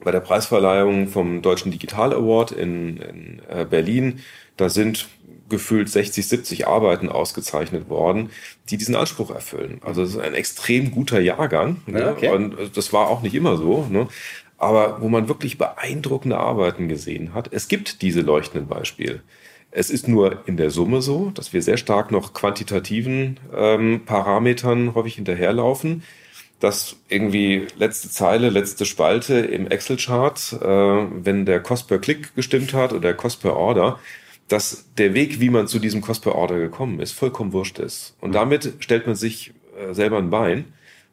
bei der Preisverleihung vom Deutschen Digital Award in, in äh, Berlin. Da sind gefühlt 60, 70 Arbeiten ausgezeichnet worden, die diesen Anspruch erfüllen. Also es ist ein extrem guter Jahrgang. Ne? Okay. Und das war auch nicht immer so. Ne? Aber wo man wirklich beeindruckende Arbeiten gesehen hat. Es gibt diese leuchtenden Beispiele. Es ist nur in der Summe so, dass wir sehr stark noch quantitativen ähm, Parametern häufig hinterherlaufen, dass irgendwie letzte Zeile, letzte Spalte im Excel-Chart, äh, wenn der Cost per Klick gestimmt hat oder der Cost per Order, dass der Weg, wie man zu diesem Cost per Order gekommen ist, vollkommen wurscht ist. Und damit stellt man sich äh, selber ein Bein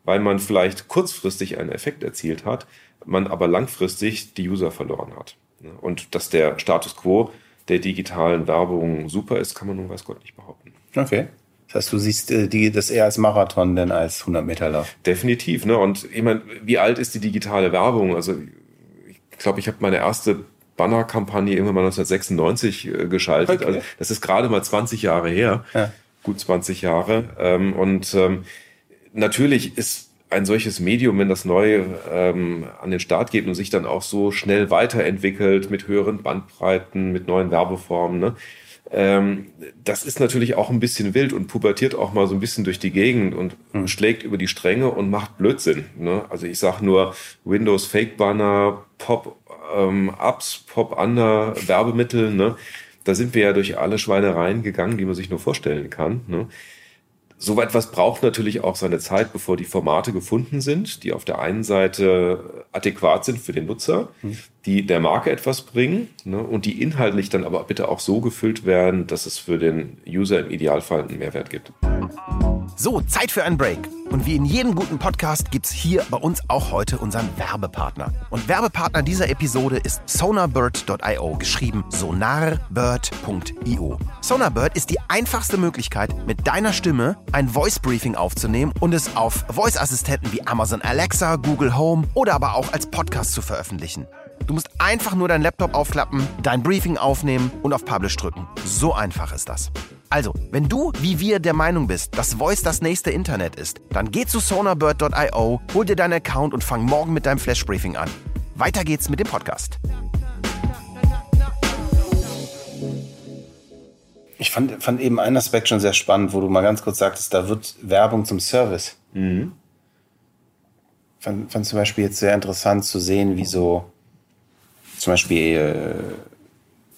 weil man vielleicht kurzfristig einen Effekt erzielt hat, man aber langfristig die User verloren hat. Und dass der Status quo der digitalen Werbung super ist, kann man nun weiß Gott nicht behaupten. Okay. Das heißt, du siehst äh, die, das eher als Marathon denn als 100 Meter Lauf. Definitiv. Ne? Und ich meine, wie alt ist die digitale Werbung? Also ich glaube, ich habe meine erste Banner-Kampagne irgendwann mal 1996 äh, geschaltet. Okay. Also das ist gerade mal 20 Jahre her. Ja. Gut 20 Jahre. Ähm, und ähm, natürlich ist ein solches Medium, wenn das neu ähm, an den Start geht und sich dann auch so schnell weiterentwickelt mit höheren Bandbreiten, mit neuen Werbeformen, ne? ähm, das ist natürlich auch ein bisschen wild und pubertiert auch mal so ein bisschen durch die Gegend und mhm. schlägt über die Stränge und macht Blödsinn. Ne? Also ich sag nur Windows Fake Banner, Pop ähm, Ups, Pop Under Werbemittel. Ne? Da sind wir ja durch alle Schweinereien gegangen, die man sich nur vorstellen kann. Ne? So etwas braucht natürlich auch seine Zeit, bevor die Formate gefunden sind, die auf der einen Seite adäquat sind für den Nutzer, hm. die der Marke etwas bringen ne, und die inhaltlich dann aber bitte auch so gefüllt werden, dass es für den User im Idealfall einen Mehrwert gibt. So, Zeit für einen Break. Und wie in jedem guten Podcast gibt es hier bei uns auch heute unseren Werbepartner. Und Werbepartner dieser Episode ist sonarbird.io, geschrieben sonarbird.io. Sonarbird ist die einfachste Möglichkeit, mit deiner Stimme ein Voice Briefing aufzunehmen und es auf Voice-Assistenten wie Amazon Alexa, Google Home oder aber auch als Podcast zu veröffentlichen. Du musst einfach nur deinen Laptop aufklappen, dein Briefing aufnehmen und auf Publish drücken. So einfach ist das. Also, wenn du wie wir der Meinung bist, dass Voice das nächste Internet ist, dann geh zu sonarbird.io, hol dir deinen Account und fang morgen mit deinem Flash Briefing an. Weiter geht's mit dem Podcast. Ich fand, fand eben einen Aspekt schon sehr spannend, wo du mal ganz kurz sagtest, da wird Werbung zum Service. Mhm. Fand, fand zum Beispiel jetzt sehr interessant zu sehen, wie so zum Beispiel äh,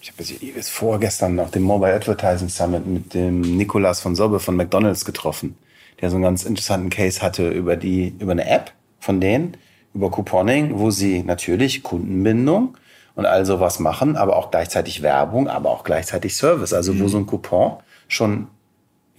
ich habe jetzt vorgestern auf dem Mobile Advertising Summit mit dem Nikolas von Sobbe von McDonalds getroffen, der so einen ganz interessanten Case hatte über die, über eine App von denen, über Couponing, wo sie natürlich Kundenbindung und all sowas machen, aber auch gleichzeitig Werbung, aber auch gleichzeitig Service. Also wo mhm. so ein Coupon schon,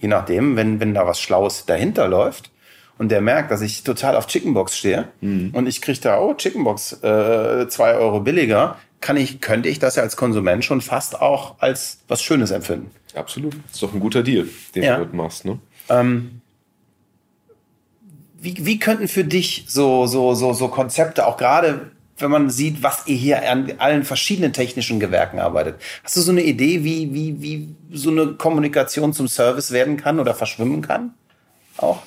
je nachdem, wenn, wenn da was Schlaues dahinter läuft, und der merkt, dass ich total auf Chickenbox stehe mhm. und ich kriege da, oh, Chickenbox, äh, zwei Euro billiger, kann ich, könnte ich das ja als Konsument schon fast auch als was Schönes empfinden. Absolut. Das ist doch ein guter Deal, den ja. du machst. Ne? Ähm, wie, wie könnten für dich so, so, so, so Konzepte, auch gerade wenn man sieht, was ihr hier an allen verschiedenen technischen Gewerken arbeitet. Hast du so eine Idee, wie, wie, wie so eine Kommunikation zum Service werden kann oder verschwimmen kann? Auch?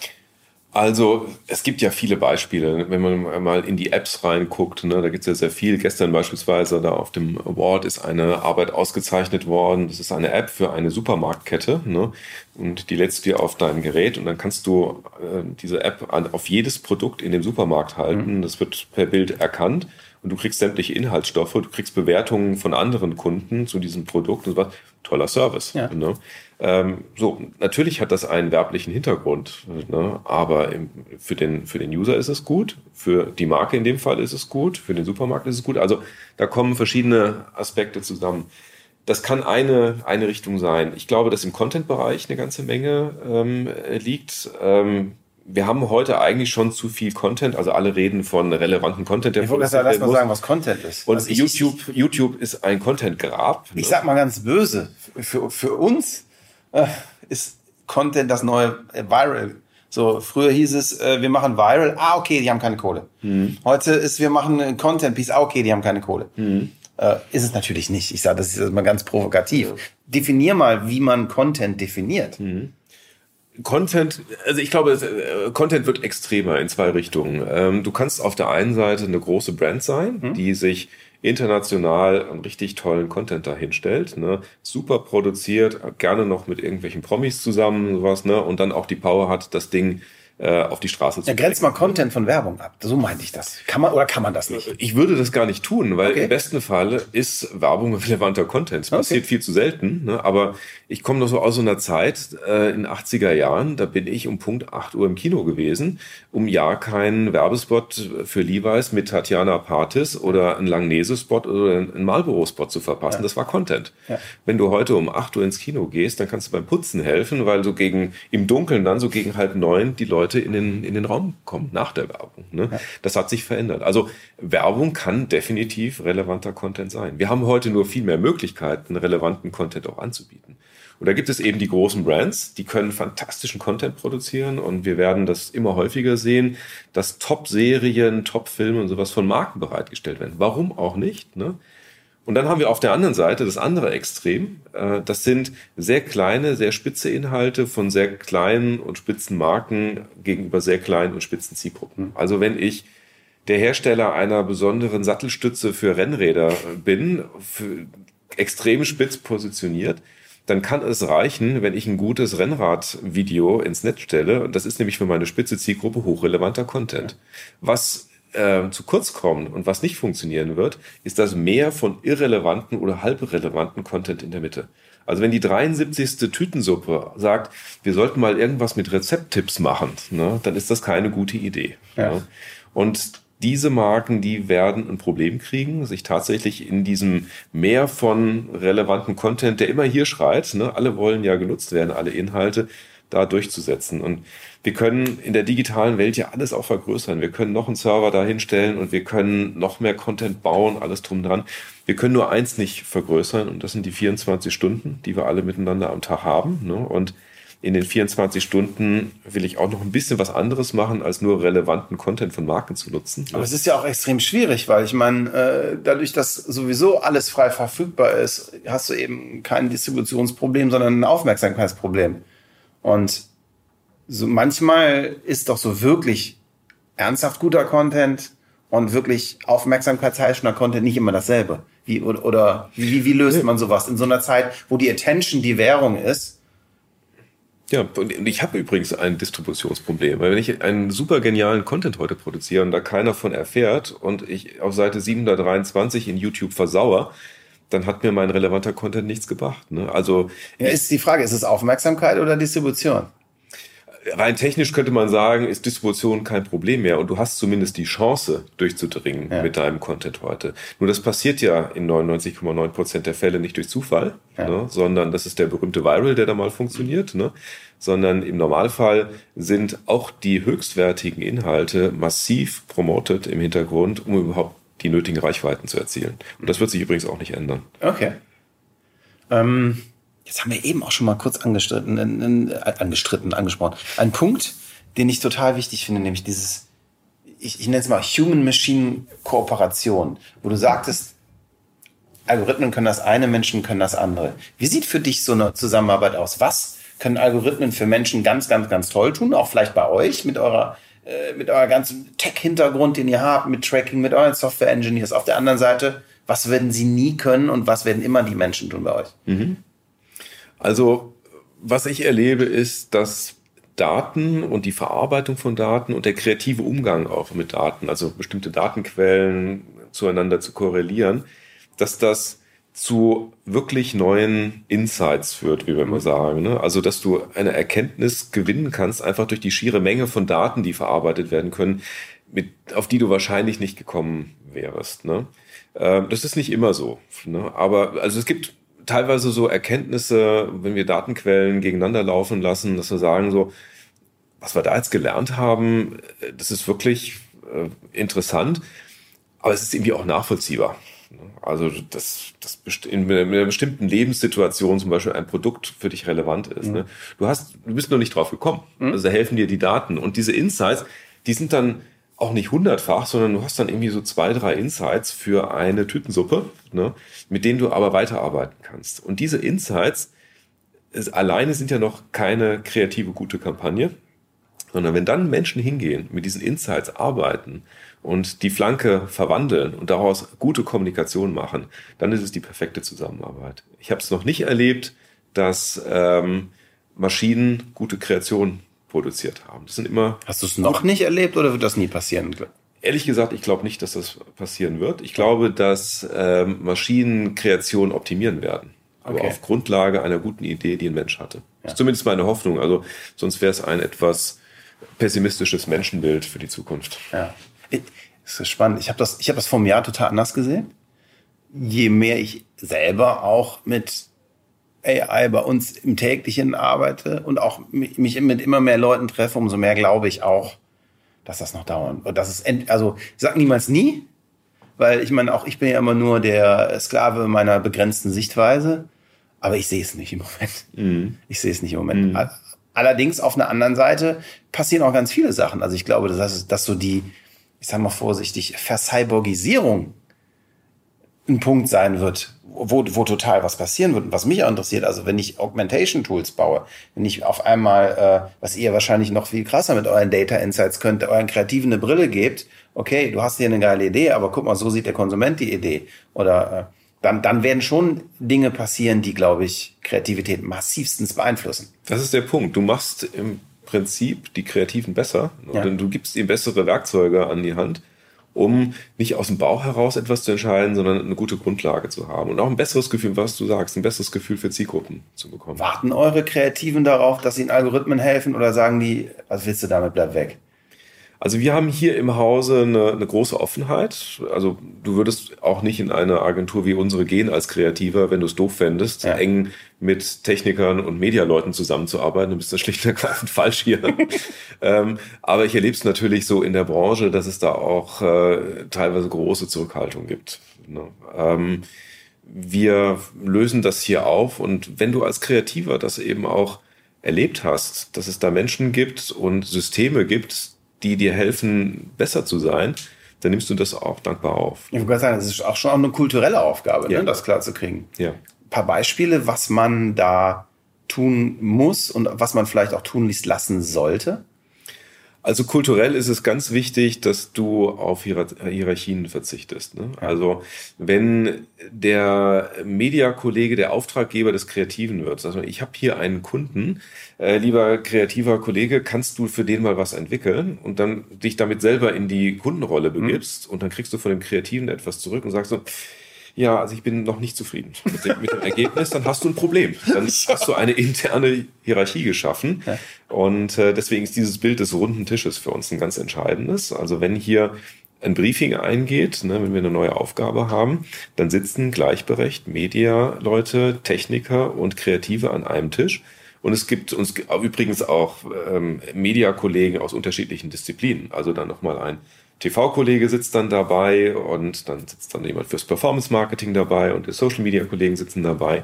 Also es gibt ja viele Beispiele, wenn man mal in die Apps reinguckt, ne, da gibt es ja sehr viel. Gestern beispielsweise da auf dem Award ist eine Arbeit ausgezeichnet worden. Das ist eine App für eine Supermarktkette ne, und die lädst du dir auf dein Gerät und dann kannst du äh, diese App an, auf jedes Produkt in dem Supermarkt halten. Mhm. Das wird per Bild erkannt und du kriegst sämtliche Inhaltsstoffe, du kriegst Bewertungen von anderen Kunden zu diesem Produkt und was toller Service. Ja. Ne? Ähm, so, natürlich hat das einen werblichen Hintergrund, ne? aber im, für, den, für den User ist es gut, für die Marke in dem Fall ist es gut, für den Supermarkt ist es gut. Also da kommen verschiedene Aspekte zusammen. Das kann eine, eine Richtung sein. Ich glaube, dass im Content-Bereich eine ganze Menge ähm, liegt. Ähm, wir haben heute eigentlich schon zu viel Content, also alle reden von relevanten Content. Der ich wollte gerade lass mal sagen, was Content ist. Und also YouTube, ich, YouTube ist ein Content-Grab. Ich ne? sag mal ganz böse, für, für uns äh, ist Content das neue äh, Viral. So, früher hieß es, äh, wir machen Viral, ah, okay, die haben keine Kohle. Mhm. Heute ist, wir machen ein Content-Piece, ah, okay, die haben keine Kohle. Mhm. Äh, ist es natürlich nicht. Ich sage, das ist mal ganz provokativ. Definier mal, wie man Content definiert. Content, also ich glaube, äh, Content wird extremer in zwei Richtungen. Ähm, du kannst auf der einen Seite eine große Brand sein, mhm. die sich international einen richtig tollen Content dahinstellt, ne? super produziert, gerne noch mit irgendwelchen Promis zusammen, sowas, ne? und dann auch die Power hat, das Ding äh, auf die Straße zu Ja, grenzt mal Content von Werbung ab. So meinte ich das. Kann man oder kann man das nicht? Ich würde das gar nicht tun, weil okay. im besten Fall ist Werbung relevanter Content. Es passiert okay. viel zu selten, ne? aber ich komme noch so aus so einer Zeit äh, in 80er Jahren, da bin ich um Punkt 8 Uhr im Kino gewesen, um ja keinen Werbespot für Levi's mit Tatjana Partis oder einen Langnese-Spot oder einen Marlboro-Spot zu verpassen. Ja. Das war Content. Ja. Wenn du heute um 8 Uhr ins Kino gehst, dann kannst du beim Putzen helfen, weil so gegen im Dunkeln dann so gegen halb neun die Leute Leute in den, in den Raum kommen nach der Werbung. Ne? Ja. Das hat sich verändert. Also Werbung kann definitiv relevanter Content sein. Wir haben heute nur viel mehr Möglichkeiten, relevanten Content auch anzubieten. Und da gibt es eben die großen Brands, die können fantastischen Content produzieren und wir werden das immer häufiger sehen, dass Top-Serien, Top-Filme und sowas von Marken bereitgestellt werden. Warum auch nicht? Ne? Und dann haben wir auf der anderen Seite das andere Extrem. Äh, das sind sehr kleine, sehr spitze Inhalte von sehr kleinen und spitzen Marken gegenüber sehr kleinen und spitzen Zielgruppen. Also wenn ich der Hersteller einer besonderen Sattelstütze für Rennräder bin, für extrem spitz positioniert, dann kann es reichen, wenn ich ein gutes Rennradvideo ins Netz stelle. Und das ist nämlich für meine spitze Zielgruppe hochrelevanter Content. Was äh, zu kurz kommen und was nicht funktionieren wird, ist das Mehr von irrelevanten oder halbrelevanten Content in der Mitte. Also wenn die 73. Tütensuppe sagt, wir sollten mal irgendwas mit Rezepttipps machen, ne, dann ist das keine gute Idee. Ja. Ne? Und diese Marken, die werden ein Problem kriegen, sich tatsächlich in diesem Meer von relevanten Content, der immer hier schreit, ne, alle wollen ja genutzt werden, alle Inhalte, da durchzusetzen. Und wir können in der digitalen Welt ja alles auch vergrößern. Wir können noch einen Server da hinstellen und wir können noch mehr Content bauen, alles drum dran. Wir können nur eins nicht vergrößern und das sind die 24 Stunden, die wir alle miteinander am Tag haben. Ne? Und in den 24 Stunden will ich auch noch ein bisschen was anderes machen, als nur relevanten Content von Marken zu nutzen. Aber es ist ja auch extrem schwierig, weil ich meine, äh, dadurch, dass sowieso alles frei verfügbar ist, hast du eben kein Distributionsproblem, sondern ein Aufmerksamkeitsproblem. Und so manchmal ist doch so wirklich ernsthaft guter Content und wirklich aufmerksamkeitsheischender Content nicht immer dasselbe. Wie, oder, oder wie, wie löst man sowas in so einer Zeit, wo die Attention die Währung ist? Ja, und ich habe übrigens ein Distributionsproblem, weil wenn ich einen super genialen Content heute produziere und da keiner von erfährt und ich auf Seite 723 in YouTube versauere, dann hat mir mein relevanter Content nichts gebracht. Ne? Also ja, ist die Frage, ist es Aufmerksamkeit oder Distribution? Rein technisch könnte man sagen, ist Distribution kein Problem mehr und du hast zumindest die Chance, durchzudringen ja. mit deinem Content heute. Nur das passiert ja in 99,9 Prozent der Fälle nicht durch Zufall, ja. ne? sondern das ist der berühmte Viral, der da mal funktioniert, ne? sondern im Normalfall sind auch die höchstwertigen Inhalte massiv promoted im Hintergrund, um überhaupt die nötigen Reichweiten zu erzielen. Und das wird sich übrigens auch nicht ändern. Okay. Ähm, jetzt haben wir eben auch schon mal kurz angestritten, äh, angestritten, angesprochen. Ein Punkt, den ich total wichtig finde, nämlich dieses, ich, ich nenne es mal Human-Machine-Kooperation, wo du sagtest, Algorithmen können das eine, Menschen können das andere. Wie sieht für dich so eine Zusammenarbeit aus? Was können Algorithmen für Menschen ganz, ganz, ganz toll tun? Auch vielleicht bei euch mit eurer äh, mit eurem ganzen Tech-Hintergrund, den ihr habt, mit Tracking, mit euren Software-Engineers. Auf der anderen Seite, was werden sie nie können und was werden immer die Menschen tun bei euch? Mhm. Also, was ich erlebe, ist, dass Daten und die Verarbeitung von Daten und der kreative Umgang auch mit Daten, also bestimmte Datenquellen zueinander zu korrelieren, dass das zu wirklich neuen Insights führt, wie wir immer sagen. Ne? Also, dass du eine Erkenntnis gewinnen kannst, einfach durch die schiere Menge von Daten, die verarbeitet werden können, mit, auf die du wahrscheinlich nicht gekommen wärst. Ne? Ähm, das ist nicht immer so. Ne? Aber also es gibt teilweise so Erkenntnisse, wenn wir Datenquellen gegeneinander laufen lassen, dass wir sagen so, was wir da jetzt gelernt haben, das ist wirklich äh, interessant, aber es ist irgendwie auch nachvollziehbar. Also, dass, dass in einer bestimmten Lebenssituation zum Beispiel ein Produkt für dich relevant ist. Mhm. Ne? Du hast, du bist noch nicht drauf gekommen. Mhm. Also helfen dir die Daten. Und diese Insights, die sind dann auch nicht hundertfach, sondern du hast dann irgendwie so zwei, drei Insights für eine Tütensuppe, ne? mit denen du aber weiterarbeiten kannst. Und diese Insights ist, alleine sind ja noch keine kreative, gute Kampagne, sondern wenn dann Menschen hingehen, mit diesen Insights arbeiten und die Flanke verwandeln und daraus gute Kommunikation machen, dann ist es die perfekte Zusammenarbeit. Ich habe es noch nicht erlebt, dass ähm, Maschinen gute Kreation produziert haben. Das sind immer. Hast du es noch nicht erlebt oder wird das nie passieren? Ehrlich gesagt, ich glaube nicht, dass das passieren wird. Ich glaube, dass ähm, Maschinen Kreation optimieren werden. Aber okay. auf Grundlage einer guten Idee, die ein Mensch hatte. Ja. Das ist zumindest meine Hoffnung. Also sonst wäre es ein etwas pessimistisches Menschenbild für die Zukunft. Ja. Das ist spannend. Ich habe das, ich hab das vor einem Jahr total anders gesehen. Je mehr ich selber auch mit AI bei uns im täglichen arbeite und auch mich mit immer mehr Leuten treffe, umso mehr glaube ich auch, dass das noch dauern. Und das ist, also sag niemals nie, weil ich meine, auch ich bin ja immer nur der Sklave meiner begrenzten Sichtweise, aber ich sehe es nicht im Moment. Mhm. Ich sehe es nicht im Moment. Mhm. Allerdings auf einer anderen Seite passieren auch ganz viele Sachen. Also ich glaube, dass, dass so die, ich sage mal vorsichtig, Vercyborgisierung ein Punkt sein wird, wo, wo total was passieren wird. Und was mich auch interessiert, also wenn ich Augmentation Tools baue, wenn ich auf einmal, äh, was ihr wahrscheinlich noch viel krasser mit euren Data Insights könnt, euren Kreativen eine Brille gebt, okay, du hast hier eine geile Idee, aber guck mal, so sieht der Konsument die Idee. Oder äh, dann, dann werden schon Dinge passieren, die, glaube ich, Kreativität massivstens beeinflussen. Das ist der Punkt. Du machst im Prinzip die Kreativen besser. Ja. Denn du gibst ihnen bessere Werkzeuge an die Hand um nicht aus dem Bauch heraus etwas zu entscheiden, sondern eine gute Grundlage zu haben und auch ein besseres Gefühl, was du sagst, ein besseres Gefühl für Zielgruppen zu bekommen. Warten eure Kreativen darauf, dass ihnen Algorithmen helfen oder sagen die, was willst du damit, bleib weg? Also wir haben hier im Hause eine, eine, große Offenheit. Also du würdest auch nicht in eine Agentur wie unsere gehen als Kreativer, wenn du es doof fändest, ja. eng mit Technikern und Medialeuten zusammenzuarbeiten. Du bist da schlicht und ergreifend falsch hier. ähm, aber ich erlebe es natürlich so in der Branche, dass es da auch äh, teilweise große Zurückhaltung gibt. Ne? Ähm, wir lösen das hier auf und wenn du als Kreativer das eben auch erlebt hast, dass es da Menschen gibt und Systeme gibt, die dir helfen, besser zu sein, dann nimmst du das auch dankbar auf. Ich würde sagen, das ist auch schon auch eine kulturelle Aufgabe, ne, ja. ne, das klar zu kriegen. Ja. Ein paar Beispiele, was man da tun muss und was man vielleicht auch tunlichst lassen sollte? Also kulturell ist es ganz wichtig, dass du auf Hierarchien verzichtest. Ne? Also wenn der Mediakollege der Auftraggeber des Kreativen wird, also ich habe hier einen Kunden, äh, lieber kreativer Kollege, kannst du für den mal was entwickeln und dann dich damit selber in die Kundenrolle mhm. begibst mhm. und dann kriegst du von dem Kreativen etwas zurück und sagst so, ja, also ich bin noch nicht zufrieden mit dem, mit dem Ergebnis, dann hast du ein Problem. Dann hast du eine interne Hierarchie geschaffen. Und äh, deswegen ist dieses Bild des runden Tisches für uns ein ganz entscheidendes. Also wenn hier ein Briefing eingeht, ne, wenn wir eine neue Aufgabe haben, dann sitzen gleichberechtigt Media-Leute, Techniker und Kreative an einem Tisch. Und es gibt uns übrigens auch ähm, Media-Kollegen aus unterschiedlichen Disziplinen. Also dann nochmal ein TV-Kollege sitzt dann dabei und dann sitzt dann jemand fürs Performance-Marketing dabei und die Social-Media-Kollegen sitzen dabei.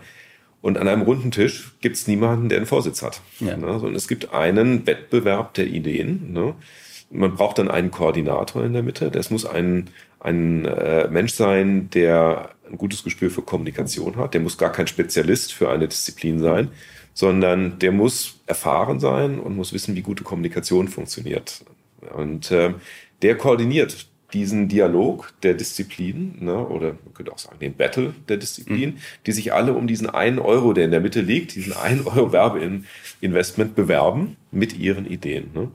Und an einem runden Tisch gibt es niemanden, der einen Vorsitz hat. Ja. Ne? Sondern es gibt einen Wettbewerb der Ideen. Ne? Man braucht dann einen Koordinator in der Mitte. Das muss ein, ein äh, Mensch sein, der ein gutes Gespür für Kommunikation hat. Der muss gar kein Spezialist für eine Disziplin sein, sondern der muss erfahren sein und muss wissen, wie gute Kommunikation funktioniert. Und äh, der koordiniert diesen Dialog der Disziplinen, ne, oder man könnte auch sagen, den Battle der Disziplinen, mhm. die sich alle um diesen einen Euro, der in der Mitte liegt, diesen einen Euro Werbeinvestment bewerben mit ihren Ideen. Ne.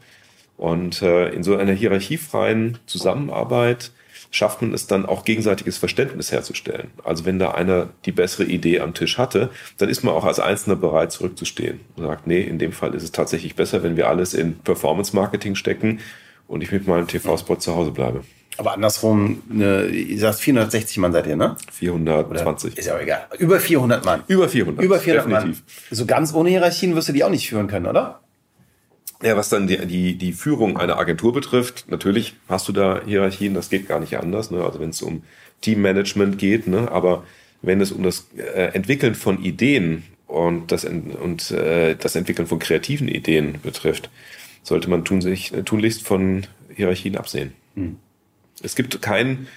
Und äh, in so einer hierarchiefreien Zusammenarbeit schafft man es dann auch gegenseitiges Verständnis herzustellen. Also wenn da einer die bessere Idee am Tisch hatte, dann ist man auch als Einzelner bereit zurückzustehen und sagt, nee, in dem Fall ist es tatsächlich besser, wenn wir alles in Performance Marketing stecken und ich mit meinem TV-Spot zu Hause bleibe. Aber andersrum, ne, ihr sagt 460 Mann seid ihr, ne? 420. Oder ist ja auch egal. Über 400 Mann. Über 400. Über 400 definitiv. Mann. So ganz ohne Hierarchien wirst du die auch nicht führen können, oder? Ja, was dann die, die, die Führung einer Agentur betrifft, natürlich hast du da Hierarchien, das geht gar nicht anders. Ne? Also wenn es um Teammanagement geht, ne? aber wenn es um das äh, Entwickeln von Ideen und das, und, äh, das Entwickeln von kreativen Ideen betrifft, sollte man tun sich, tunlichst von Hierarchien absehen. Mhm. Es gibt kein,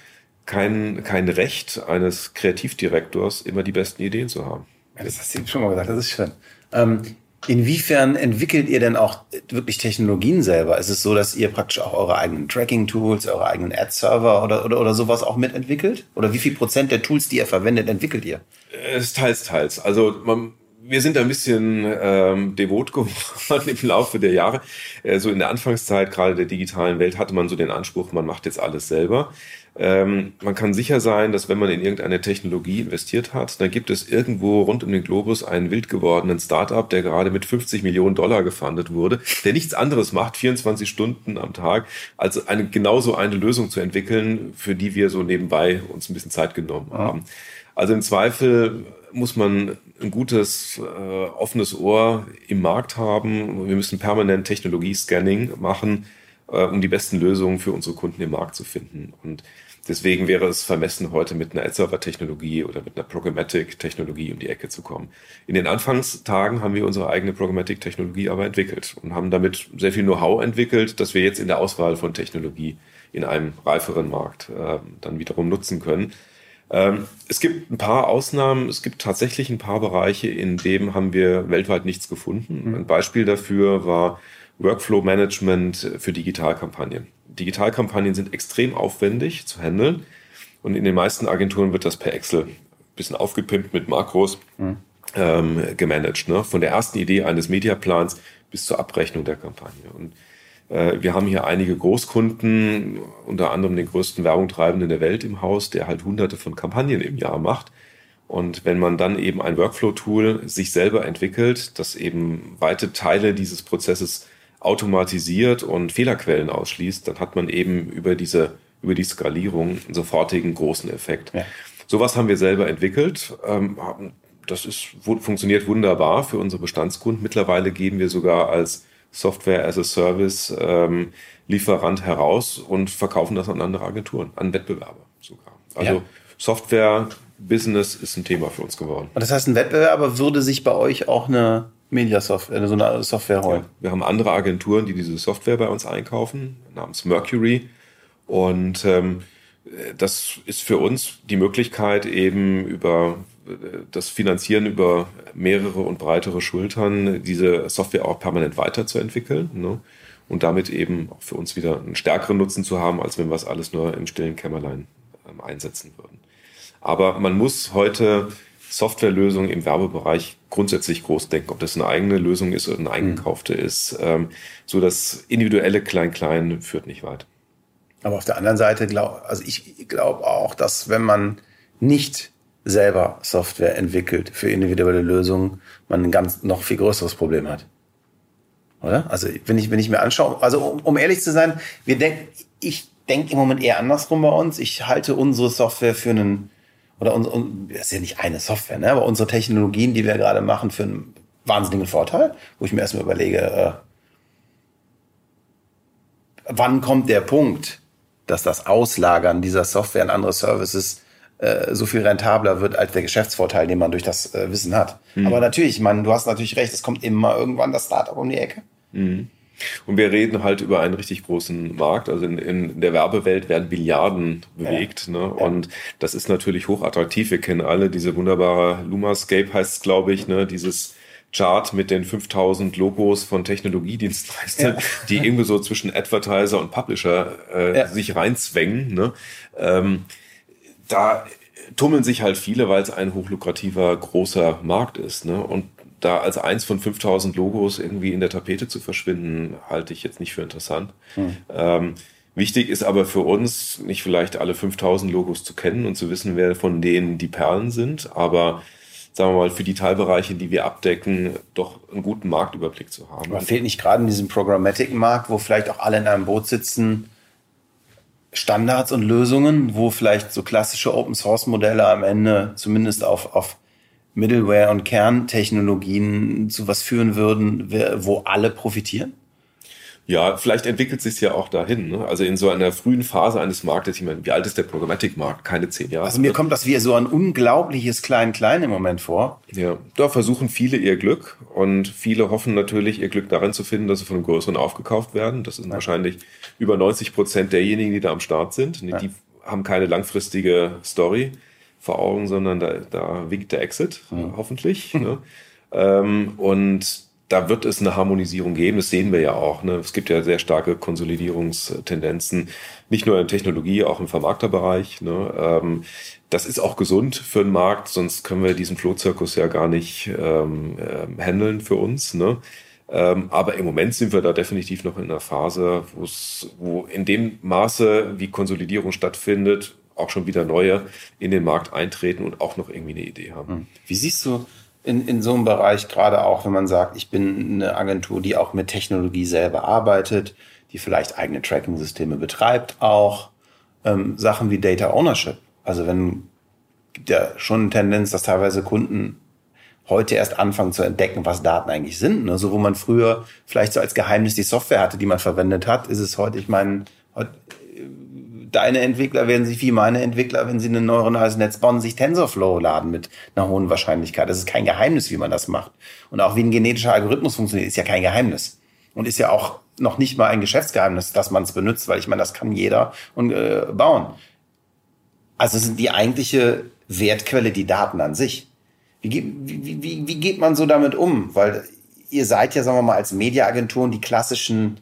kein, kein Recht eines Kreativdirektors, immer die besten Ideen zu haben. Ja, das hast du schon mal gesagt, das ist schön. Ähm, inwiefern entwickelt ihr denn auch wirklich Technologien selber? Ist es so, dass ihr praktisch auch eure eigenen Tracking-Tools, eure eigenen Ad-Server oder, oder, oder sowas auch mitentwickelt? Oder wie viel Prozent der Tools, die ihr verwendet, entwickelt ihr? Es teils, teils. Also man, wir sind ein bisschen ähm, devot geworden im Laufe der Jahre. Äh, so in der Anfangszeit gerade der digitalen Welt hatte man so den Anspruch, man macht jetzt alles selber. Ähm, man kann sicher sein, dass wenn man in irgendeine Technologie investiert hat, dann gibt es irgendwo rund um den Globus einen wild gewordenen Startup, der gerade mit 50 Millionen Dollar gefundet wurde, der nichts anderes macht, 24 Stunden am Tag, als eine, genauso eine Lösung zu entwickeln, für die wir so nebenbei uns ein bisschen Zeit genommen haben. Also im Zweifel muss man ein gutes, äh, offenes Ohr im Markt haben. Wir müssen permanent Technologie-Scanning machen, äh, um die besten Lösungen für unsere Kunden im Markt zu finden. Und deswegen wäre es vermessen, heute mit einer Ad-Server-Technologie oder mit einer Programmatic-Technologie um die Ecke zu kommen. In den Anfangstagen haben wir unsere eigene Programmatic-Technologie aber entwickelt und haben damit sehr viel Know-how entwickelt, dass wir jetzt in der Auswahl von Technologie in einem reiferen Markt äh, dann wiederum nutzen können. Ähm, es gibt ein paar Ausnahmen. Es gibt tatsächlich ein paar Bereiche, in denen haben wir weltweit nichts gefunden. Mhm. Ein Beispiel dafür war Workflow Management für Digitalkampagnen. Digitalkampagnen sind extrem aufwendig zu handeln und in den meisten Agenturen wird das per Excel ein bisschen aufgepimpt mit Makros mhm. ähm, gemanagt. Ne? Von der ersten Idee eines Mediaplans bis zur Abrechnung der Kampagne. Und wir haben hier einige Großkunden, unter anderem den größten Werbungtreibenden der Welt im Haus, der halt hunderte von Kampagnen im Jahr macht. Und wenn man dann eben ein Workflow-Tool sich selber entwickelt, das eben weite Teile dieses Prozesses automatisiert und Fehlerquellen ausschließt, dann hat man eben über diese, über die Skalierung einen sofortigen großen Effekt. Ja. Sowas haben wir selber entwickelt. Ähm, das ist, funktioniert wunderbar für unsere Bestandskunden. Mittlerweile geben wir sogar als Software as a Service ähm, Lieferant heraus und verkaufen das an andere Agenturen, an Wettbewerber sogar. Also ja. Software Business ist ein Thema für uns geworden. Und das heißt, ein Wettbewerber würde sich bei euch auch eine Media-Software, so eine Software holen? Ja, wir haben andere Agenturen, die diese Software bei uns einkaufen, namens Mercury. Und ähm, das ist für uns die Möglichkeit, eben über das Finanzieren über mehrere und breitere Schultern, diese Software auch permanent weiterzuentwickeln ne? und damit eben auch für uns wieder einen stärkeren Nutzen zu haben, als wenn wir es alles nur im stillen Kämmerlein ähm, einsetzen würden. Aber man muss heute Softwarelösungen im Werbebereich grundsätzlich groß denken, ob das eine eigene Lösung ist oder eine eingekaufte ist. Ähm, so das individuelle Klein-Klein führt nicht weit. Aber auf der anderen Seite glaube, also ich glaube auch, dass wenn man nicht selber Software entwickelt für individuelle Lösungen, man ein ganz noch viel größeres Problem hat. Oder? Also wenn ich, wenn ich mir anschaue, also um, um ehrlich zu sein, wir denken, ich denke im Moment eher andersrum bei uns. Ich halte unsere Software für einen, oder uns, un, das ist ja nicht eine Software, ne? aber unsere Technologien, die wir gerade machen, für einen wahnsinnigen Vorteil, wo ich mir erstmal überlege, äh, wann kommt der Punkt, dass das Auslagern dieser Software an andere Services äh, so viel rentabler wird als der Geschäftsvorteil, den man durch das äh, Wissen hat. Mhm. Aber natürlich, man, du hast natürlich recht, es kommt immer irgendwann das Startup um die Ecke. Mhm. Und wir reden halt über einen richtig großen Markt. Also in, in der Werbewelt werden Billiarden bewegt. Ja. Ne? Und das ist natürlich hochattraktiv. Wir kennen alle diese wunderbare Lumascape heißt es, glaube ich, ne? dieses Chart mit den 5000 Logos von Technologiedienstleistern, ja. die irgendwie so zwischen Advertiser und Publisher äh, ja. sich reinzwängen. Ne? Ähm, da tummeln sich halt viele, weil es ein hochlukrativer, großer Markt ist. Ne? Und da als eins von 5000 Logos irgendwie in der Tapete zu verschwinden, halte ich jetzt nicht für interessant. Hm. Ähm, wichtig ist aber für uns, nicht vielleicht alle 5000 Logos zu kennen und zu wissen, wer von denen die Perlen sind, aber sagen wir mal, für die Teilbereiche, die wir abdecken, doch einen guten Marktüberblick zu haben. Aber fehlt nicht gerade in diesem Programmatic-Markt, wo vielleicht auch alle in einem Boot sitzen, Standards und Lösungen, wo vielleicht so klassische Open Source Modelle am Ende zumindest auf, auf Middleware und Kerntechnologien zu was führen würden, wo alle profitieren? Ja, vielleicht entwickelt sich ja auch dahin. Ne? Also in so einer frühen Phase eines Marktes, ich meine, wie alt ist der Programmatic-Markt? Keine zehn Jahre. Also mir kommt das wie so ein unglaubliches Klein-Klein im Moment vor. Ja, da versuchen viele ihr Glück und viele hoffen natürlich, ihr Glück darin zu finden, dass sie von einem Größeren aufgekauft werden. Das sind ja. wahrscheinlich über 90 Prozent derjenigen, die da am Start sind. Ja. Die haben keine langfristige Story vor Augen, sondern da, da winkt der Exit, mhm. hoffentlich. ne? ähm, und da wird es eine Harmonisierung geben. Das sehen wir ja auch. Ne? Es gibt ja sehr starke Konsolidierungstendenzen, nicht nur in Technologie, auch im Vermarkterbereich. Ne? Ähm, das ist auch gesund für den Markt, sonst können wir diesen Flohzirkus ja gar nicht ähm, äh, handeln für uns. Ne? Ähm, aber im Moment sind wir da definitiv noch in einer Phase, wo in dem Maße, wie Konsolidierung stattfindet, auch schon wieder neue in den Markt eintreten und auch noch irgendwie eine Idee haben. Hm. Wie siehst du in, in so einem Bereich, gerade auch wenn man sagt, ich bin eine Agentur, die auch mit Technologie selber arbeitet, die vielleicht eigene Tracking-Systeme betreibt, auch ähm, Sachen wie Data Ownership. Also wenn gibt ja schon eine Tendenz, dass teilweise Kunden heute erst anfangen zu entdecken, was Daten eigentlich sind. Ne? So wo man früher vielleicht so als Geheimnis die Software hatte, die man verwendet hat, ist es heute, ich meine, deine Entwickler werden sich wie meine Entwickler, wenn sie ein neuronales Netz bauen, sich TensorFlow laden mit einer hohen Wahrscheinlichkeit. Das ist kein Geheimnis, wie man das macht. Und auch wie ein genetischer Algorithmus funktioniert, ist ja kein Geheimnis. Und ist ja auch noch nicht mal ein Geschäftsgeheimnis, dass man es benutzt, weil ich meine, das kann jeder und, äh, bauen. Also sind die eigentliche Wertquelle die Daten an sich. Wie, wie, wie, wie geht man so damit um? Weil ihr seid ja, sagen wir mal, als Mediaagenturen die klassischen,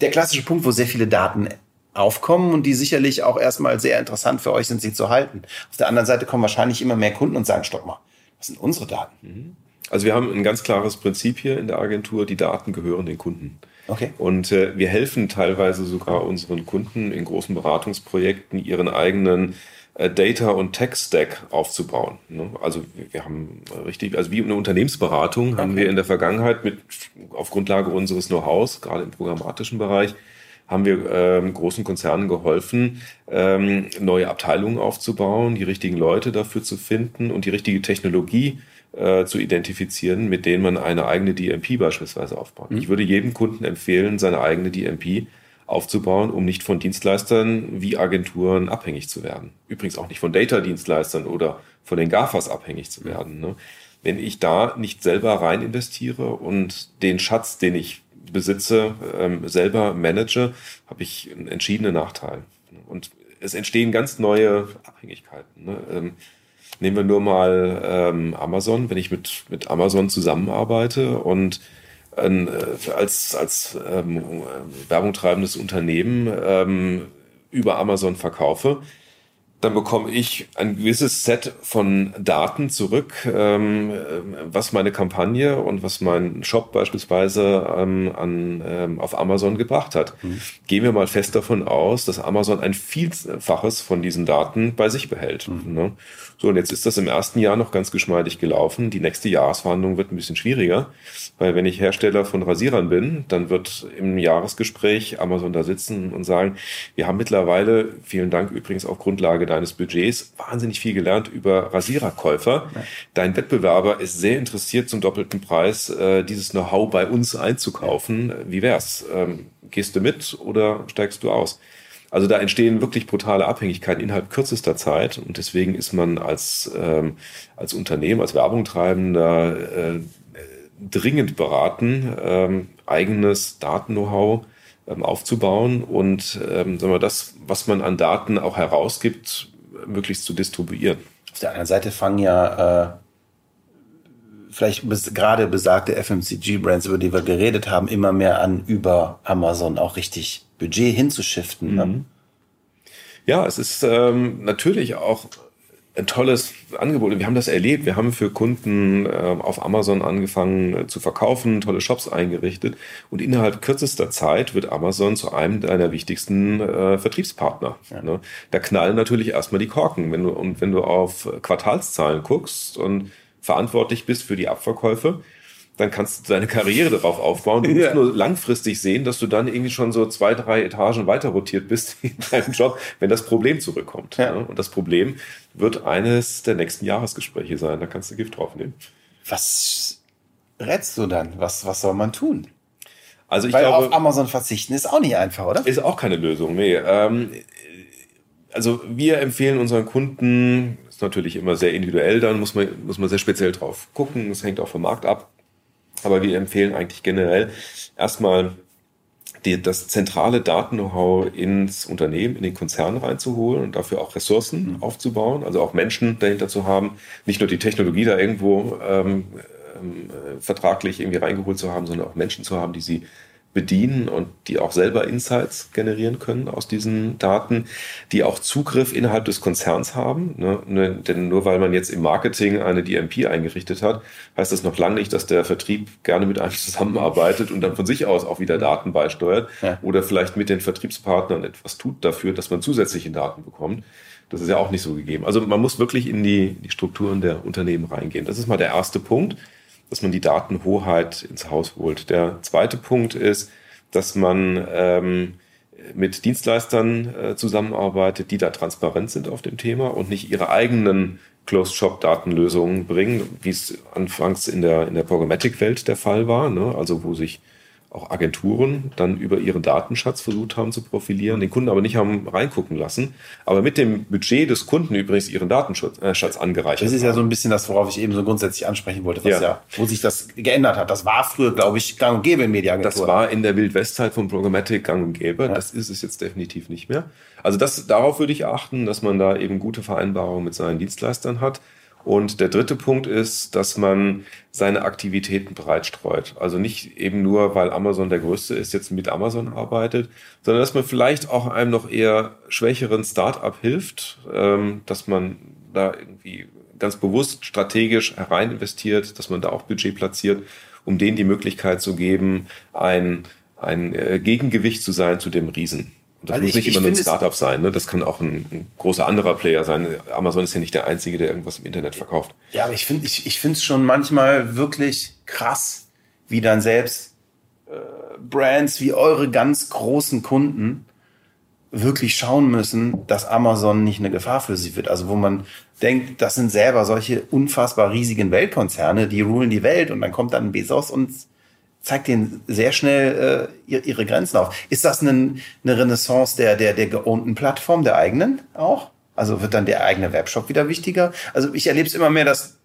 der klassische Punkt, wo sehr viele Daten aufkommen und die sicherlich auch erstmal sehr interessant für euch sind, sie zu halten. Auf der anderen Seite kommen wahrscheinlich immer mehr Kunden und sagen, stopp mal, was sind unsere Daten? Mhm. Also wir haben ein ganz klares Prinzip hier in der Agentur, die Daten gehören den Kunden. Okay. Und äh, wir helfen teilweise sogar unseren Kunden in großen Beratungsprojekten, ihren eigenen Data- und Tech-Stack aufzubauen. Ne? Also wir haben richtig, also wie eine Unternehmensberatung okay. haben wir in der Vergangenheit mit auf Grundlage unseres Know-hows, gerade im programmatischen Bereich, haben wir ähm, großen Konzernen geholfen, ähm, neue Abteilungen aufzubauen, die richtigen Leute dafür zu finden und die richtige Technologie äh, zu identifizieren, mit denen man eine eigene DMP beispielsweise aufbaut. Mhm. Ich würde jedem Kunden empfehlen, seine eigene DMP aufzubauen, um nicht von Dienstleistern wie Agenturen abhängig zu werden. Übrigens auch nicht von Data-Dienstleistern oder von den GAFAs abhängig zu werden. Ne? Wenn ich da nicht selber rein investiere und den Schatz, den ich besitze, ähm, selber manage, habe ich einen entschiedenen Nachteil. Und es entstehen ganz neue Abhängigkeiten. Ne? Ähm, nehmen wir nur mal ähm, Amazon, wenn ich mit, mit Amazon zusammenarbeite und äh, als, als ähm, Werbung treibendes Unternehmen ähm, über Amazon verkaufe, dann bekomme ich ein gewisses Set von Daten zurück, ähm, was meine Kampagne und was mein Shop beispielsweise ähm, an, ähm, auf Amazon gebracht hat. Mhm. Gehen wir mal fest davon aus, dass Amazon ein Vielfaches von diesen Daten bei sich behält. Mhm. Ne? So, und jetzt ist das im ersten Jahr noch ganz geschmeidig gelaufen. Die nächste Jahresverhandlung wird ein bisschen schwieriger, weil wenn ich Hersteller von Rasierern bin, dann wird im Jahresgespräch Amazon da sitzen und sagen, wir haben mittlerweile, vielen Dank übrigens auf Grundlage deines Budgets, wahnsinnig viel gelernt über Rasiererkäufer. Ja. Dein Wettbewerber ist sehr interessiert, zum doppelten Preis äh, dieses Know-how bei uns einzukaufen. Wie wär's? Ähm, gehst du mit oder steigst du aus? Also da entstehen wirklich brutale Abhängigkeiten innerhalb kürzester Zeit und deswegen ist man als, ähm, als Unternehmen, als Werbungtreibender äh, dringend beraten, ähm, eigenes Daten-Know-how ähm, aufzubauen und ähm, sagen wir, das, was man an Daten auch herausgibt, möglichst zu distribuieren. Auf der anderen Seite fangen ja äh, vielleicht bis, gerade besagte FMCG-Brands, über die wir geredet haben, immer mehr an, über Amazon auch richtig Budget hinzuschiften. Ne? Mhm. Ja, es ist ähm, natürlich auch ein tolles Angebot. Wir haben das erlebt. Wir haben für Kunden äh, auf Amazon angefangen äh, zu verkaufen, tolle Shops eingerichtet und innerhalb kürzester Zeit wird Amazon zu einem deiner wichtigsten äh, Vertriebspartner. Ja. Ne? Da knallen natürlich erstmal die Korken. Wenn du, und wenn du auf Quartalszahlen guckst und verantwortlich bist für die Abverkäufe, dann kannst du deine Karriere darauf aufbauen. Du musst nur langfristig sehen, dass du dann irgendwie schon so zwei, drei Etagen weiter rotiert bist in deinem Job, wenn das Problem zurückkommt. Ja. Und das Problem wird eines der nächsten Jahresgespräche sein. Da kannst du Gift draufnehmen. Was rätst du dann? Was, was soll man tun? Also ich Weil glaube, auf Amazon verzichten ist auch nicht einfach, oder? Ist auch keine Lösung. Nee. Ähm, also wir empfehlen unseren Kunden, ist natürlich immer sehr individuell, dann muss man, muss man sehr speziell drauf gucken. Es hängt auch vom Markt ab aber wir empfehlen eigentlich generell erstmal die, das zentrale Daten-Know-how ins Unternehmen, in den Konzern reinzuholen und dafür auch Ressourcen mhm. aufzubauen, also auch Menschen dahinter zu haben, nicht nur die Technologie da irgendwo ähm, ähm, vertraglich irgendwie reingeholt zu haben, sondern auch Menschen zu haben, die sie bedienen und die auch selber Insights generieren können aus diesen Daten, die auch Zugriff innerhalb des Konzerns haben. Ne? ne denn nur weil man jetzt im Marketing eine DMP eingerichtet hat, heißt das noch lange nicht, dass der Vertrieb gerne mit einem zusammenarbeitet und dann von sich aus auch wieder Daten beisteuert ja. oder vielleicht mit den Vertriebspartnern etwas tut dafür, dass man zusätzliche Daten bekommt. Das ist ja auch nicht so gegeben. Also man muss wirklich in die, die Strukturen der Unternehmen reingehen. Das ist mal der erste Punkt dass man die Datenhoheit ins Haus holt. Der zweite Punkt ist, dass man ähm, mit Dienstleistern äh, zusammenarbeitet, die da transparent sind auf dem Thema und nicht ihre eigenen Closed-Shop-Datenlösungen bringen, wie es anfangs in der, in der Programmatic-Welt der Fall war, ne? also wo sich auch Agenturen dann über ihren Datenschatz versucht haben zu profilieren, den Kunden aber nicht haben reingucken lassen, aber mit dem Budget des Kunden übrigens ihren Datenschatz äh, angereichert. Das ist ja so ein bisschen das, worauf ich eben so grundsätzlich ansprechen wollte, was ja. ja wo sich das geändert hat. Das war früher, glaube ich, gang und gäbe in Mediaagenturen. Das war in der Wildwestzeit von Programmatic gang und gäbe. Ja. Das ist es jetzt definitiv nicht mehr. Also das, darauf würde ich achten, dass man da eben gute Vereinbarungen mit seinen Dienstleistern hat. Und der dritte Punkt ist, dass man seine Aktivitäten breitstreut. Also nicht eben nur, weil Amazon der größte ist, jetzt mit Amazon arbeitet, sondern dass man vielleicht auch einem noch eher schwächeren Start-up hilft, ähm, dass man da irgendwie ganz bewusst strategisch herein investiert, dass man da auch Budget platziert, um denen die Möglichkeit zu geben, ein, ein äh, Gegengewicht zu sein zu dem Riesen. Das also muss ich, nicht immer nur ein Startup sein, ne? Das kann auch ein, ein, großer anderer Player sein. Amazon ist ja nicht der einzige, der irgendwas im Internet verkauft. Ja, aber ich finde ich, ich finde es schon manchmal wirklich krass, wie dann selbst äh, Brands wie eure ganz großen Kunden wirklich schauen müssen, dass Amazon nicht eine Gefahr für sie wird. Also wo man denkt, das sind selber solche unfassbar riesigen Weltkonzerne, die rulen die Welt und dann kommt dann Bezos und zeigt denen sehr schnell äh, ihre Grenzen auf. Ist das eine, eine Renaissance der, der, der geownten Plattform, der eigenen auch? Also wird dann der eigene Webshop wieder wichtiger? Also ich erlebe es immer mehr, dass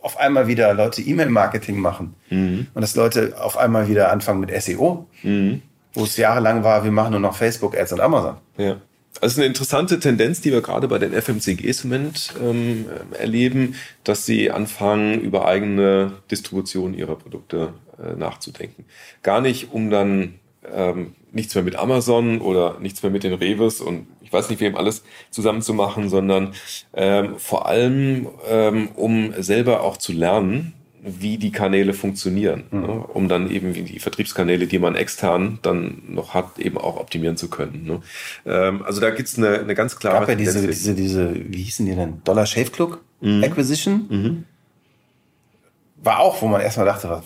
auf einmal wieder Leute E-Mail-Marketing machen mhm. und dass Leute auf einmal wieder anfangen mit SEO, mhm. wo es jahrelang war, wir machen nur noch Facebook-Ads und Amazon. Ja. Also eine interessante Tendenz, die wir gerade bei den FMCGs im Moment ähm, erleben, dass sie anfangen, über eigene Distribution ihrer Produkte äh, nachzudenken. Gar nicht, um dann ähm, nichts mehr mit Amazon oder nichts mehr mit den Reves und ich weiß nicht wem alles zusammen zu machen, sondern ähm, vor allem, ähm, um selber auch zu lernen, wie die Kanäle funktionieren, mhm. ne, um dann eben die Vertriebskanäle, die man extern dann noch hat, eben auch optimieren zu können. Ne. Ähm, also da gibt's eine, eine ganz klare. Gab ja diese, diese, diese, wie hießen die denn? Dollar Shave Club mhm. Acquisition. Mhm. War auch, wo man erstmal dachte, was,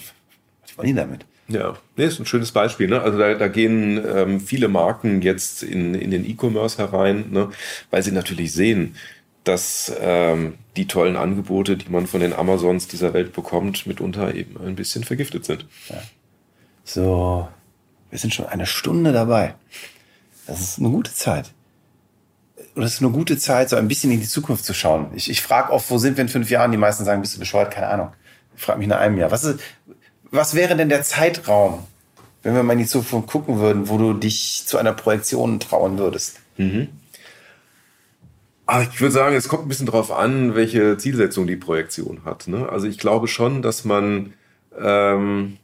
wollen die damit? Ja, nee, ist ein schönes Beispiel. Ne? Also da, da gehen ähm, viele Marken jetzt in, in den E-Commerce herein, ne? weil sie natürlich sehen, dass ähm, die tollen Angebote, die man von den Amazons dieser Welt bekommt, mitunter eben ein bisschen vergiftet sind. Ja. So, wir sind schon eine Stunde dabei. Das ist eine gute Zeit. Und das ist eine gute Zeit, so ein bisschen in die Zukunft zu schauen. Ich, ich frage oft, wo sind wir in fünf Jahren? Die meisten sagen, bist du bescheuert? Keine Ahnung. Ich frage mich nach einem Jahr. Was, ist, was wäre denn der Zeitraum, wenn wir mal in die Zukunft gucken würden, wo du dich zu einer Projektion trauen würdest? Mhm. Aber ich würde sagen, es kommt ein bisschen drauf an, welche Zielsetzung die Projektion hat. Ne? Also ich glaube schon, dass man, ähm,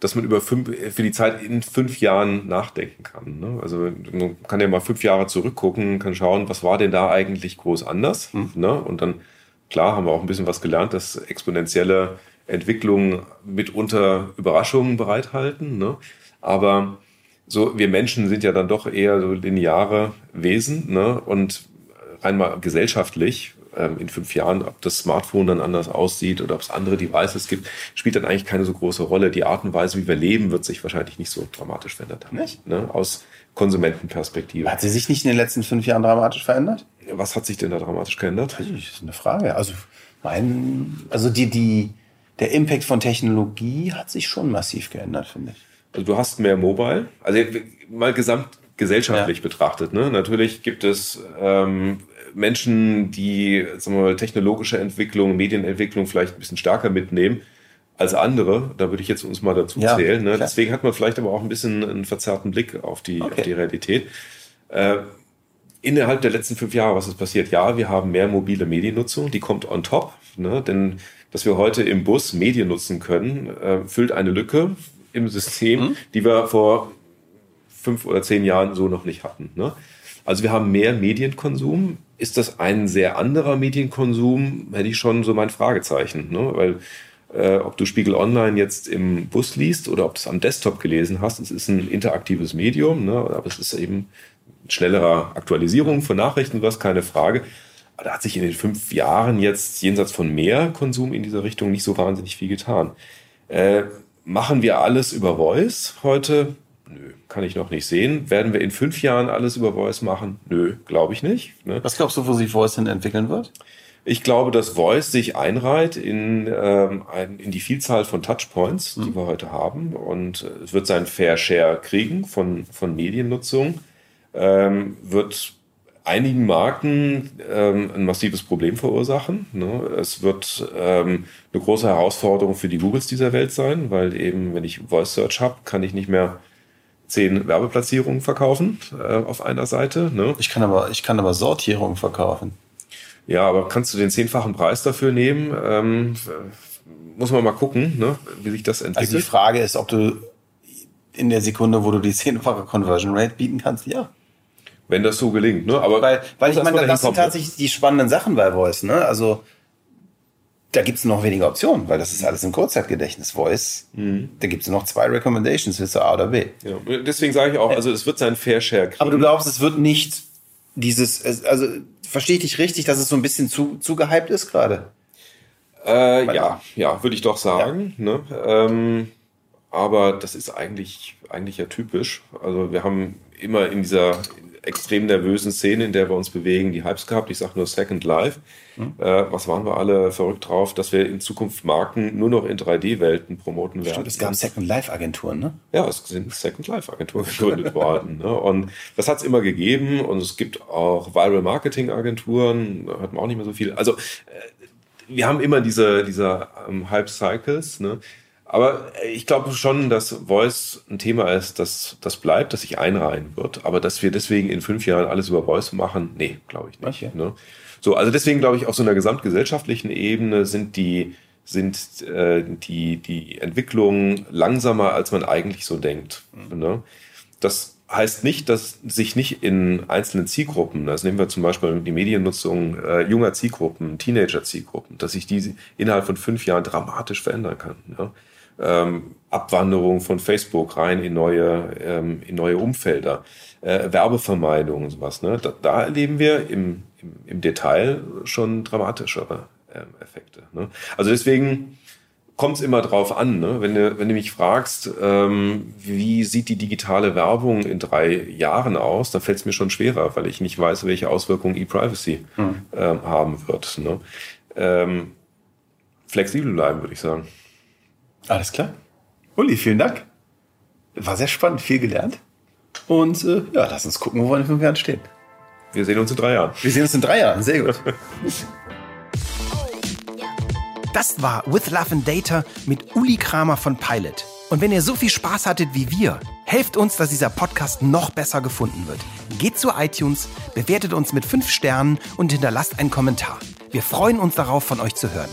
dass man über fünf, für die Zeit in fünf Jahren nachdenken kann. Ne? Also man kann ja mal fünf Jahre zurückgucken, kann schauen, was war denn da eigentlich groß anders. Mhm. Ne? Und dann, klar, haben wir auch ein bisschen was gelernt, dass exponentielle Entwicklungen mitunter Überraschungen bereithalten. Ne? Aber so, wir Menschen sind ja dann doch eher so lineare Wesen. Ne? Und einmal gesellschaftlich ähm, in fünf Jahren, ob das Smartphone dann anders aussieht oder ob es andere Devices gibt, spielt dann eigentlich keine so große Rolle. Die Art und Weise, wie wir leben, wird sich wahrscheinlich nicht so dramatisch verändert haben. Nicht? Ne? Aus Konsumentenperspektive. Hat sie sich nicht in den letzten fünf Jahren dramatisch verändert? Was hat sich denn da dramatisch geändert? Das ist eine Frage. Also, mein, also die, die, der Impact von Technologie hat sich schon massiv geändert, finde ich. Also du hast mehr Mobile. Also mal gesamt gesellschaftlich ja. betrachtet. Ne? Natürlich gibt es ähm, Menschen, die sagen wir mal, technologische Entwicklung, Medienentwicklung vielleicht ein bisschen stärker mitnehmen als andere. Da würde ich jetzt uns mal dazu ja, zählen. Ne? Deswegen hat man vielleicht aber auch ein bisschen einen verzerrten Blick auf die, okay. auf die Realität. Äh, innerhalb der letzten fünf Jahre, was ist passiert? Ja, wir haben mehr mobile Mediennutzung, die kommt on top, ne? denn dass wir heute im Bus Medien nutzen können, äh, füllt eine Lücke im System, mhm. die wir vor fünf oder zehn Jahren so noch nicht hatten. Ne? Also wir haben mehr Medienkonsum. Ist das ein sehr anderer Medienkonsum? Hätte ich schon so mein Fragezeichen, ne? weil äh, ob du Spiegel Online jetzt im Bus liest oder ob du es am Desktop gelesen hast, es ist ein interaktives Medium, ne? aber es ist eben schnellerer Aktualisierung von Nachrichten, was keine Frage. Da hat sich in den fünf Jahren jetzt jenseits von mehr Konsum in dieser Richtung nicht so wahnsinnig viel getan. Äh, machen wir alles über Voice heute? Nö, kann ich noch nicht sehen. Werden wir in fünf Jahren alles über Voice machen? Nö, glaube ich nicht. Ne? Was glaubst du, wo sich Voice hin entwickeln wird? Ich glaube, dass Voice sich einreiht in, ähm, ein, in die Vielzahl von Touchpoints, die mhm. wir heute haben. Und es wird seinen Fair Share kriegen von, von Mediennutzung. Ähm, wird einigen Marken ähm, ein massives Problem verursachen. Ne? Es wird ähm, eine große Herausforderung für die Googles dieser Welt sein, weil eben, wenn ich Voice Search habe, kann ich nicht mehr zehn Werbeplatzierungen verkaufen äh, auf einer Seite. Ne? Ich kann aber, ich kann aber Sortierungen verkaufen. Ja, aber kannst du den zehnfachen Preis dafür nehmen? Ähm, muss man mal gucken, ne, wie sich das entwickelt. Also die Frage ist, ob du in der Sekunde, wo du die zehnfache Conversion Rate bieten kannst, ja. Wenn das so gelingt, ne? Aber weil, weil ich meine, das sind tatsächlich die spannenden Sachen bei Voice, ne? Also da gibt's noch weniger Optionen, weil das ist alles im Kurzzeitgedächtnis. Voice, mhm. da gibt's noch zwei Recommendations, willst du A oder B. Ja, deswegen sage ich auch, also es wird sein Fair Share kriegen. Aber du glaubst, es wird nicht dieses, also verstehe ich dich richtig, dass es so ein bisschen zu, zu gehypt ist gerade? Äh, ja, ja, würde ich doch sagen. Ja. Ne? Ähm, aber das ist eigentlich, eigentlich ja typisch. Also wir haben immer in dieser extrem nervösen Szene, in der wir uns bewegen, die Hypes gehabt. Ich sage nur Second Life. Mhm. Äh, was waren wir alle verrückt drauf, dass wir in Zukunft Marken nur noch in 3D-Welten promoten werden. Stimmt, es gab Second Life-Agenturen, ne? Ja, es sind Second Life-Agenturen gegründet worden. Ne? Und das hat es immer gegeben und es gibt auch Viral Marketing-Agenturen, da hört man auch nicht mehr so viel. Also äh, wir haben immer diese, diese ähm, Hype-Cycles, ne? Aber ich glaube schon, dass Voice ein Thema ist, das, das bleibt, das sich einreihen wird. Aber dass wir deswegen in fünf Jahren alles über Voice machen, nee, glaube ich nicht. Okay. Ne? So, also deswegen glaube ich, auf so einer gesamtgesellschaftlichen Ebene sind die, sind äh, die, die Entwicklungen langsamer, als man eigentlich so denkt. Mhm. Ne? Das heißt nicht, dass sich nicht in einzelnen Zielgruppen, das nehmen wir zum Beispiel die Mediennutzung äh, junger Zielgruppen, Teenager-Zielgruppen, dass sich die innerhalb von fünf Jahren dramatisch verändern kann. Ja? Ähm, Abwanderung von Facebook rein in neue, ähm, in neue Umfelder, äh, Werbevermeidung und sowas. Ne? Da, da erleben wir im, im, im Detail schon dramatischere ähm, Effekte. Ne? Also deswegen kommt es immer drauf an. Ne? Wenn, du, wenn du mich fragst, ähm, wie sieht die digitale Werbung in drei Jahren aus, dann fällt es mir schon schwerer, weil ich nicht weiß, welche Auswirkungen E-Privacy hm. ähm, haben wird. Ne? Ähm, flexibel bleiben, würde ich sagen. Alles klar. Uli, vielen Dank. War sehr spannend, viel gelernt. Und äh, ja, lass uns gucken, wo wir in fünf Jahren stehen. Wir sehen uns in drei Jahren. Wir sehen uns in drei Jahren, sehr gut. Das war With Love and Data mit Uli Kramer von Pilot. Und wenn ihr so viel Spaß hattet wie wir, helft uns, dass dieser Podcast noch besser gefunden wird. Geht zu iTunes, bewertet uns mit fünf Sternen und hinterlasst einen Kommentar. Wir freuen uns darauf, von euch zu hören.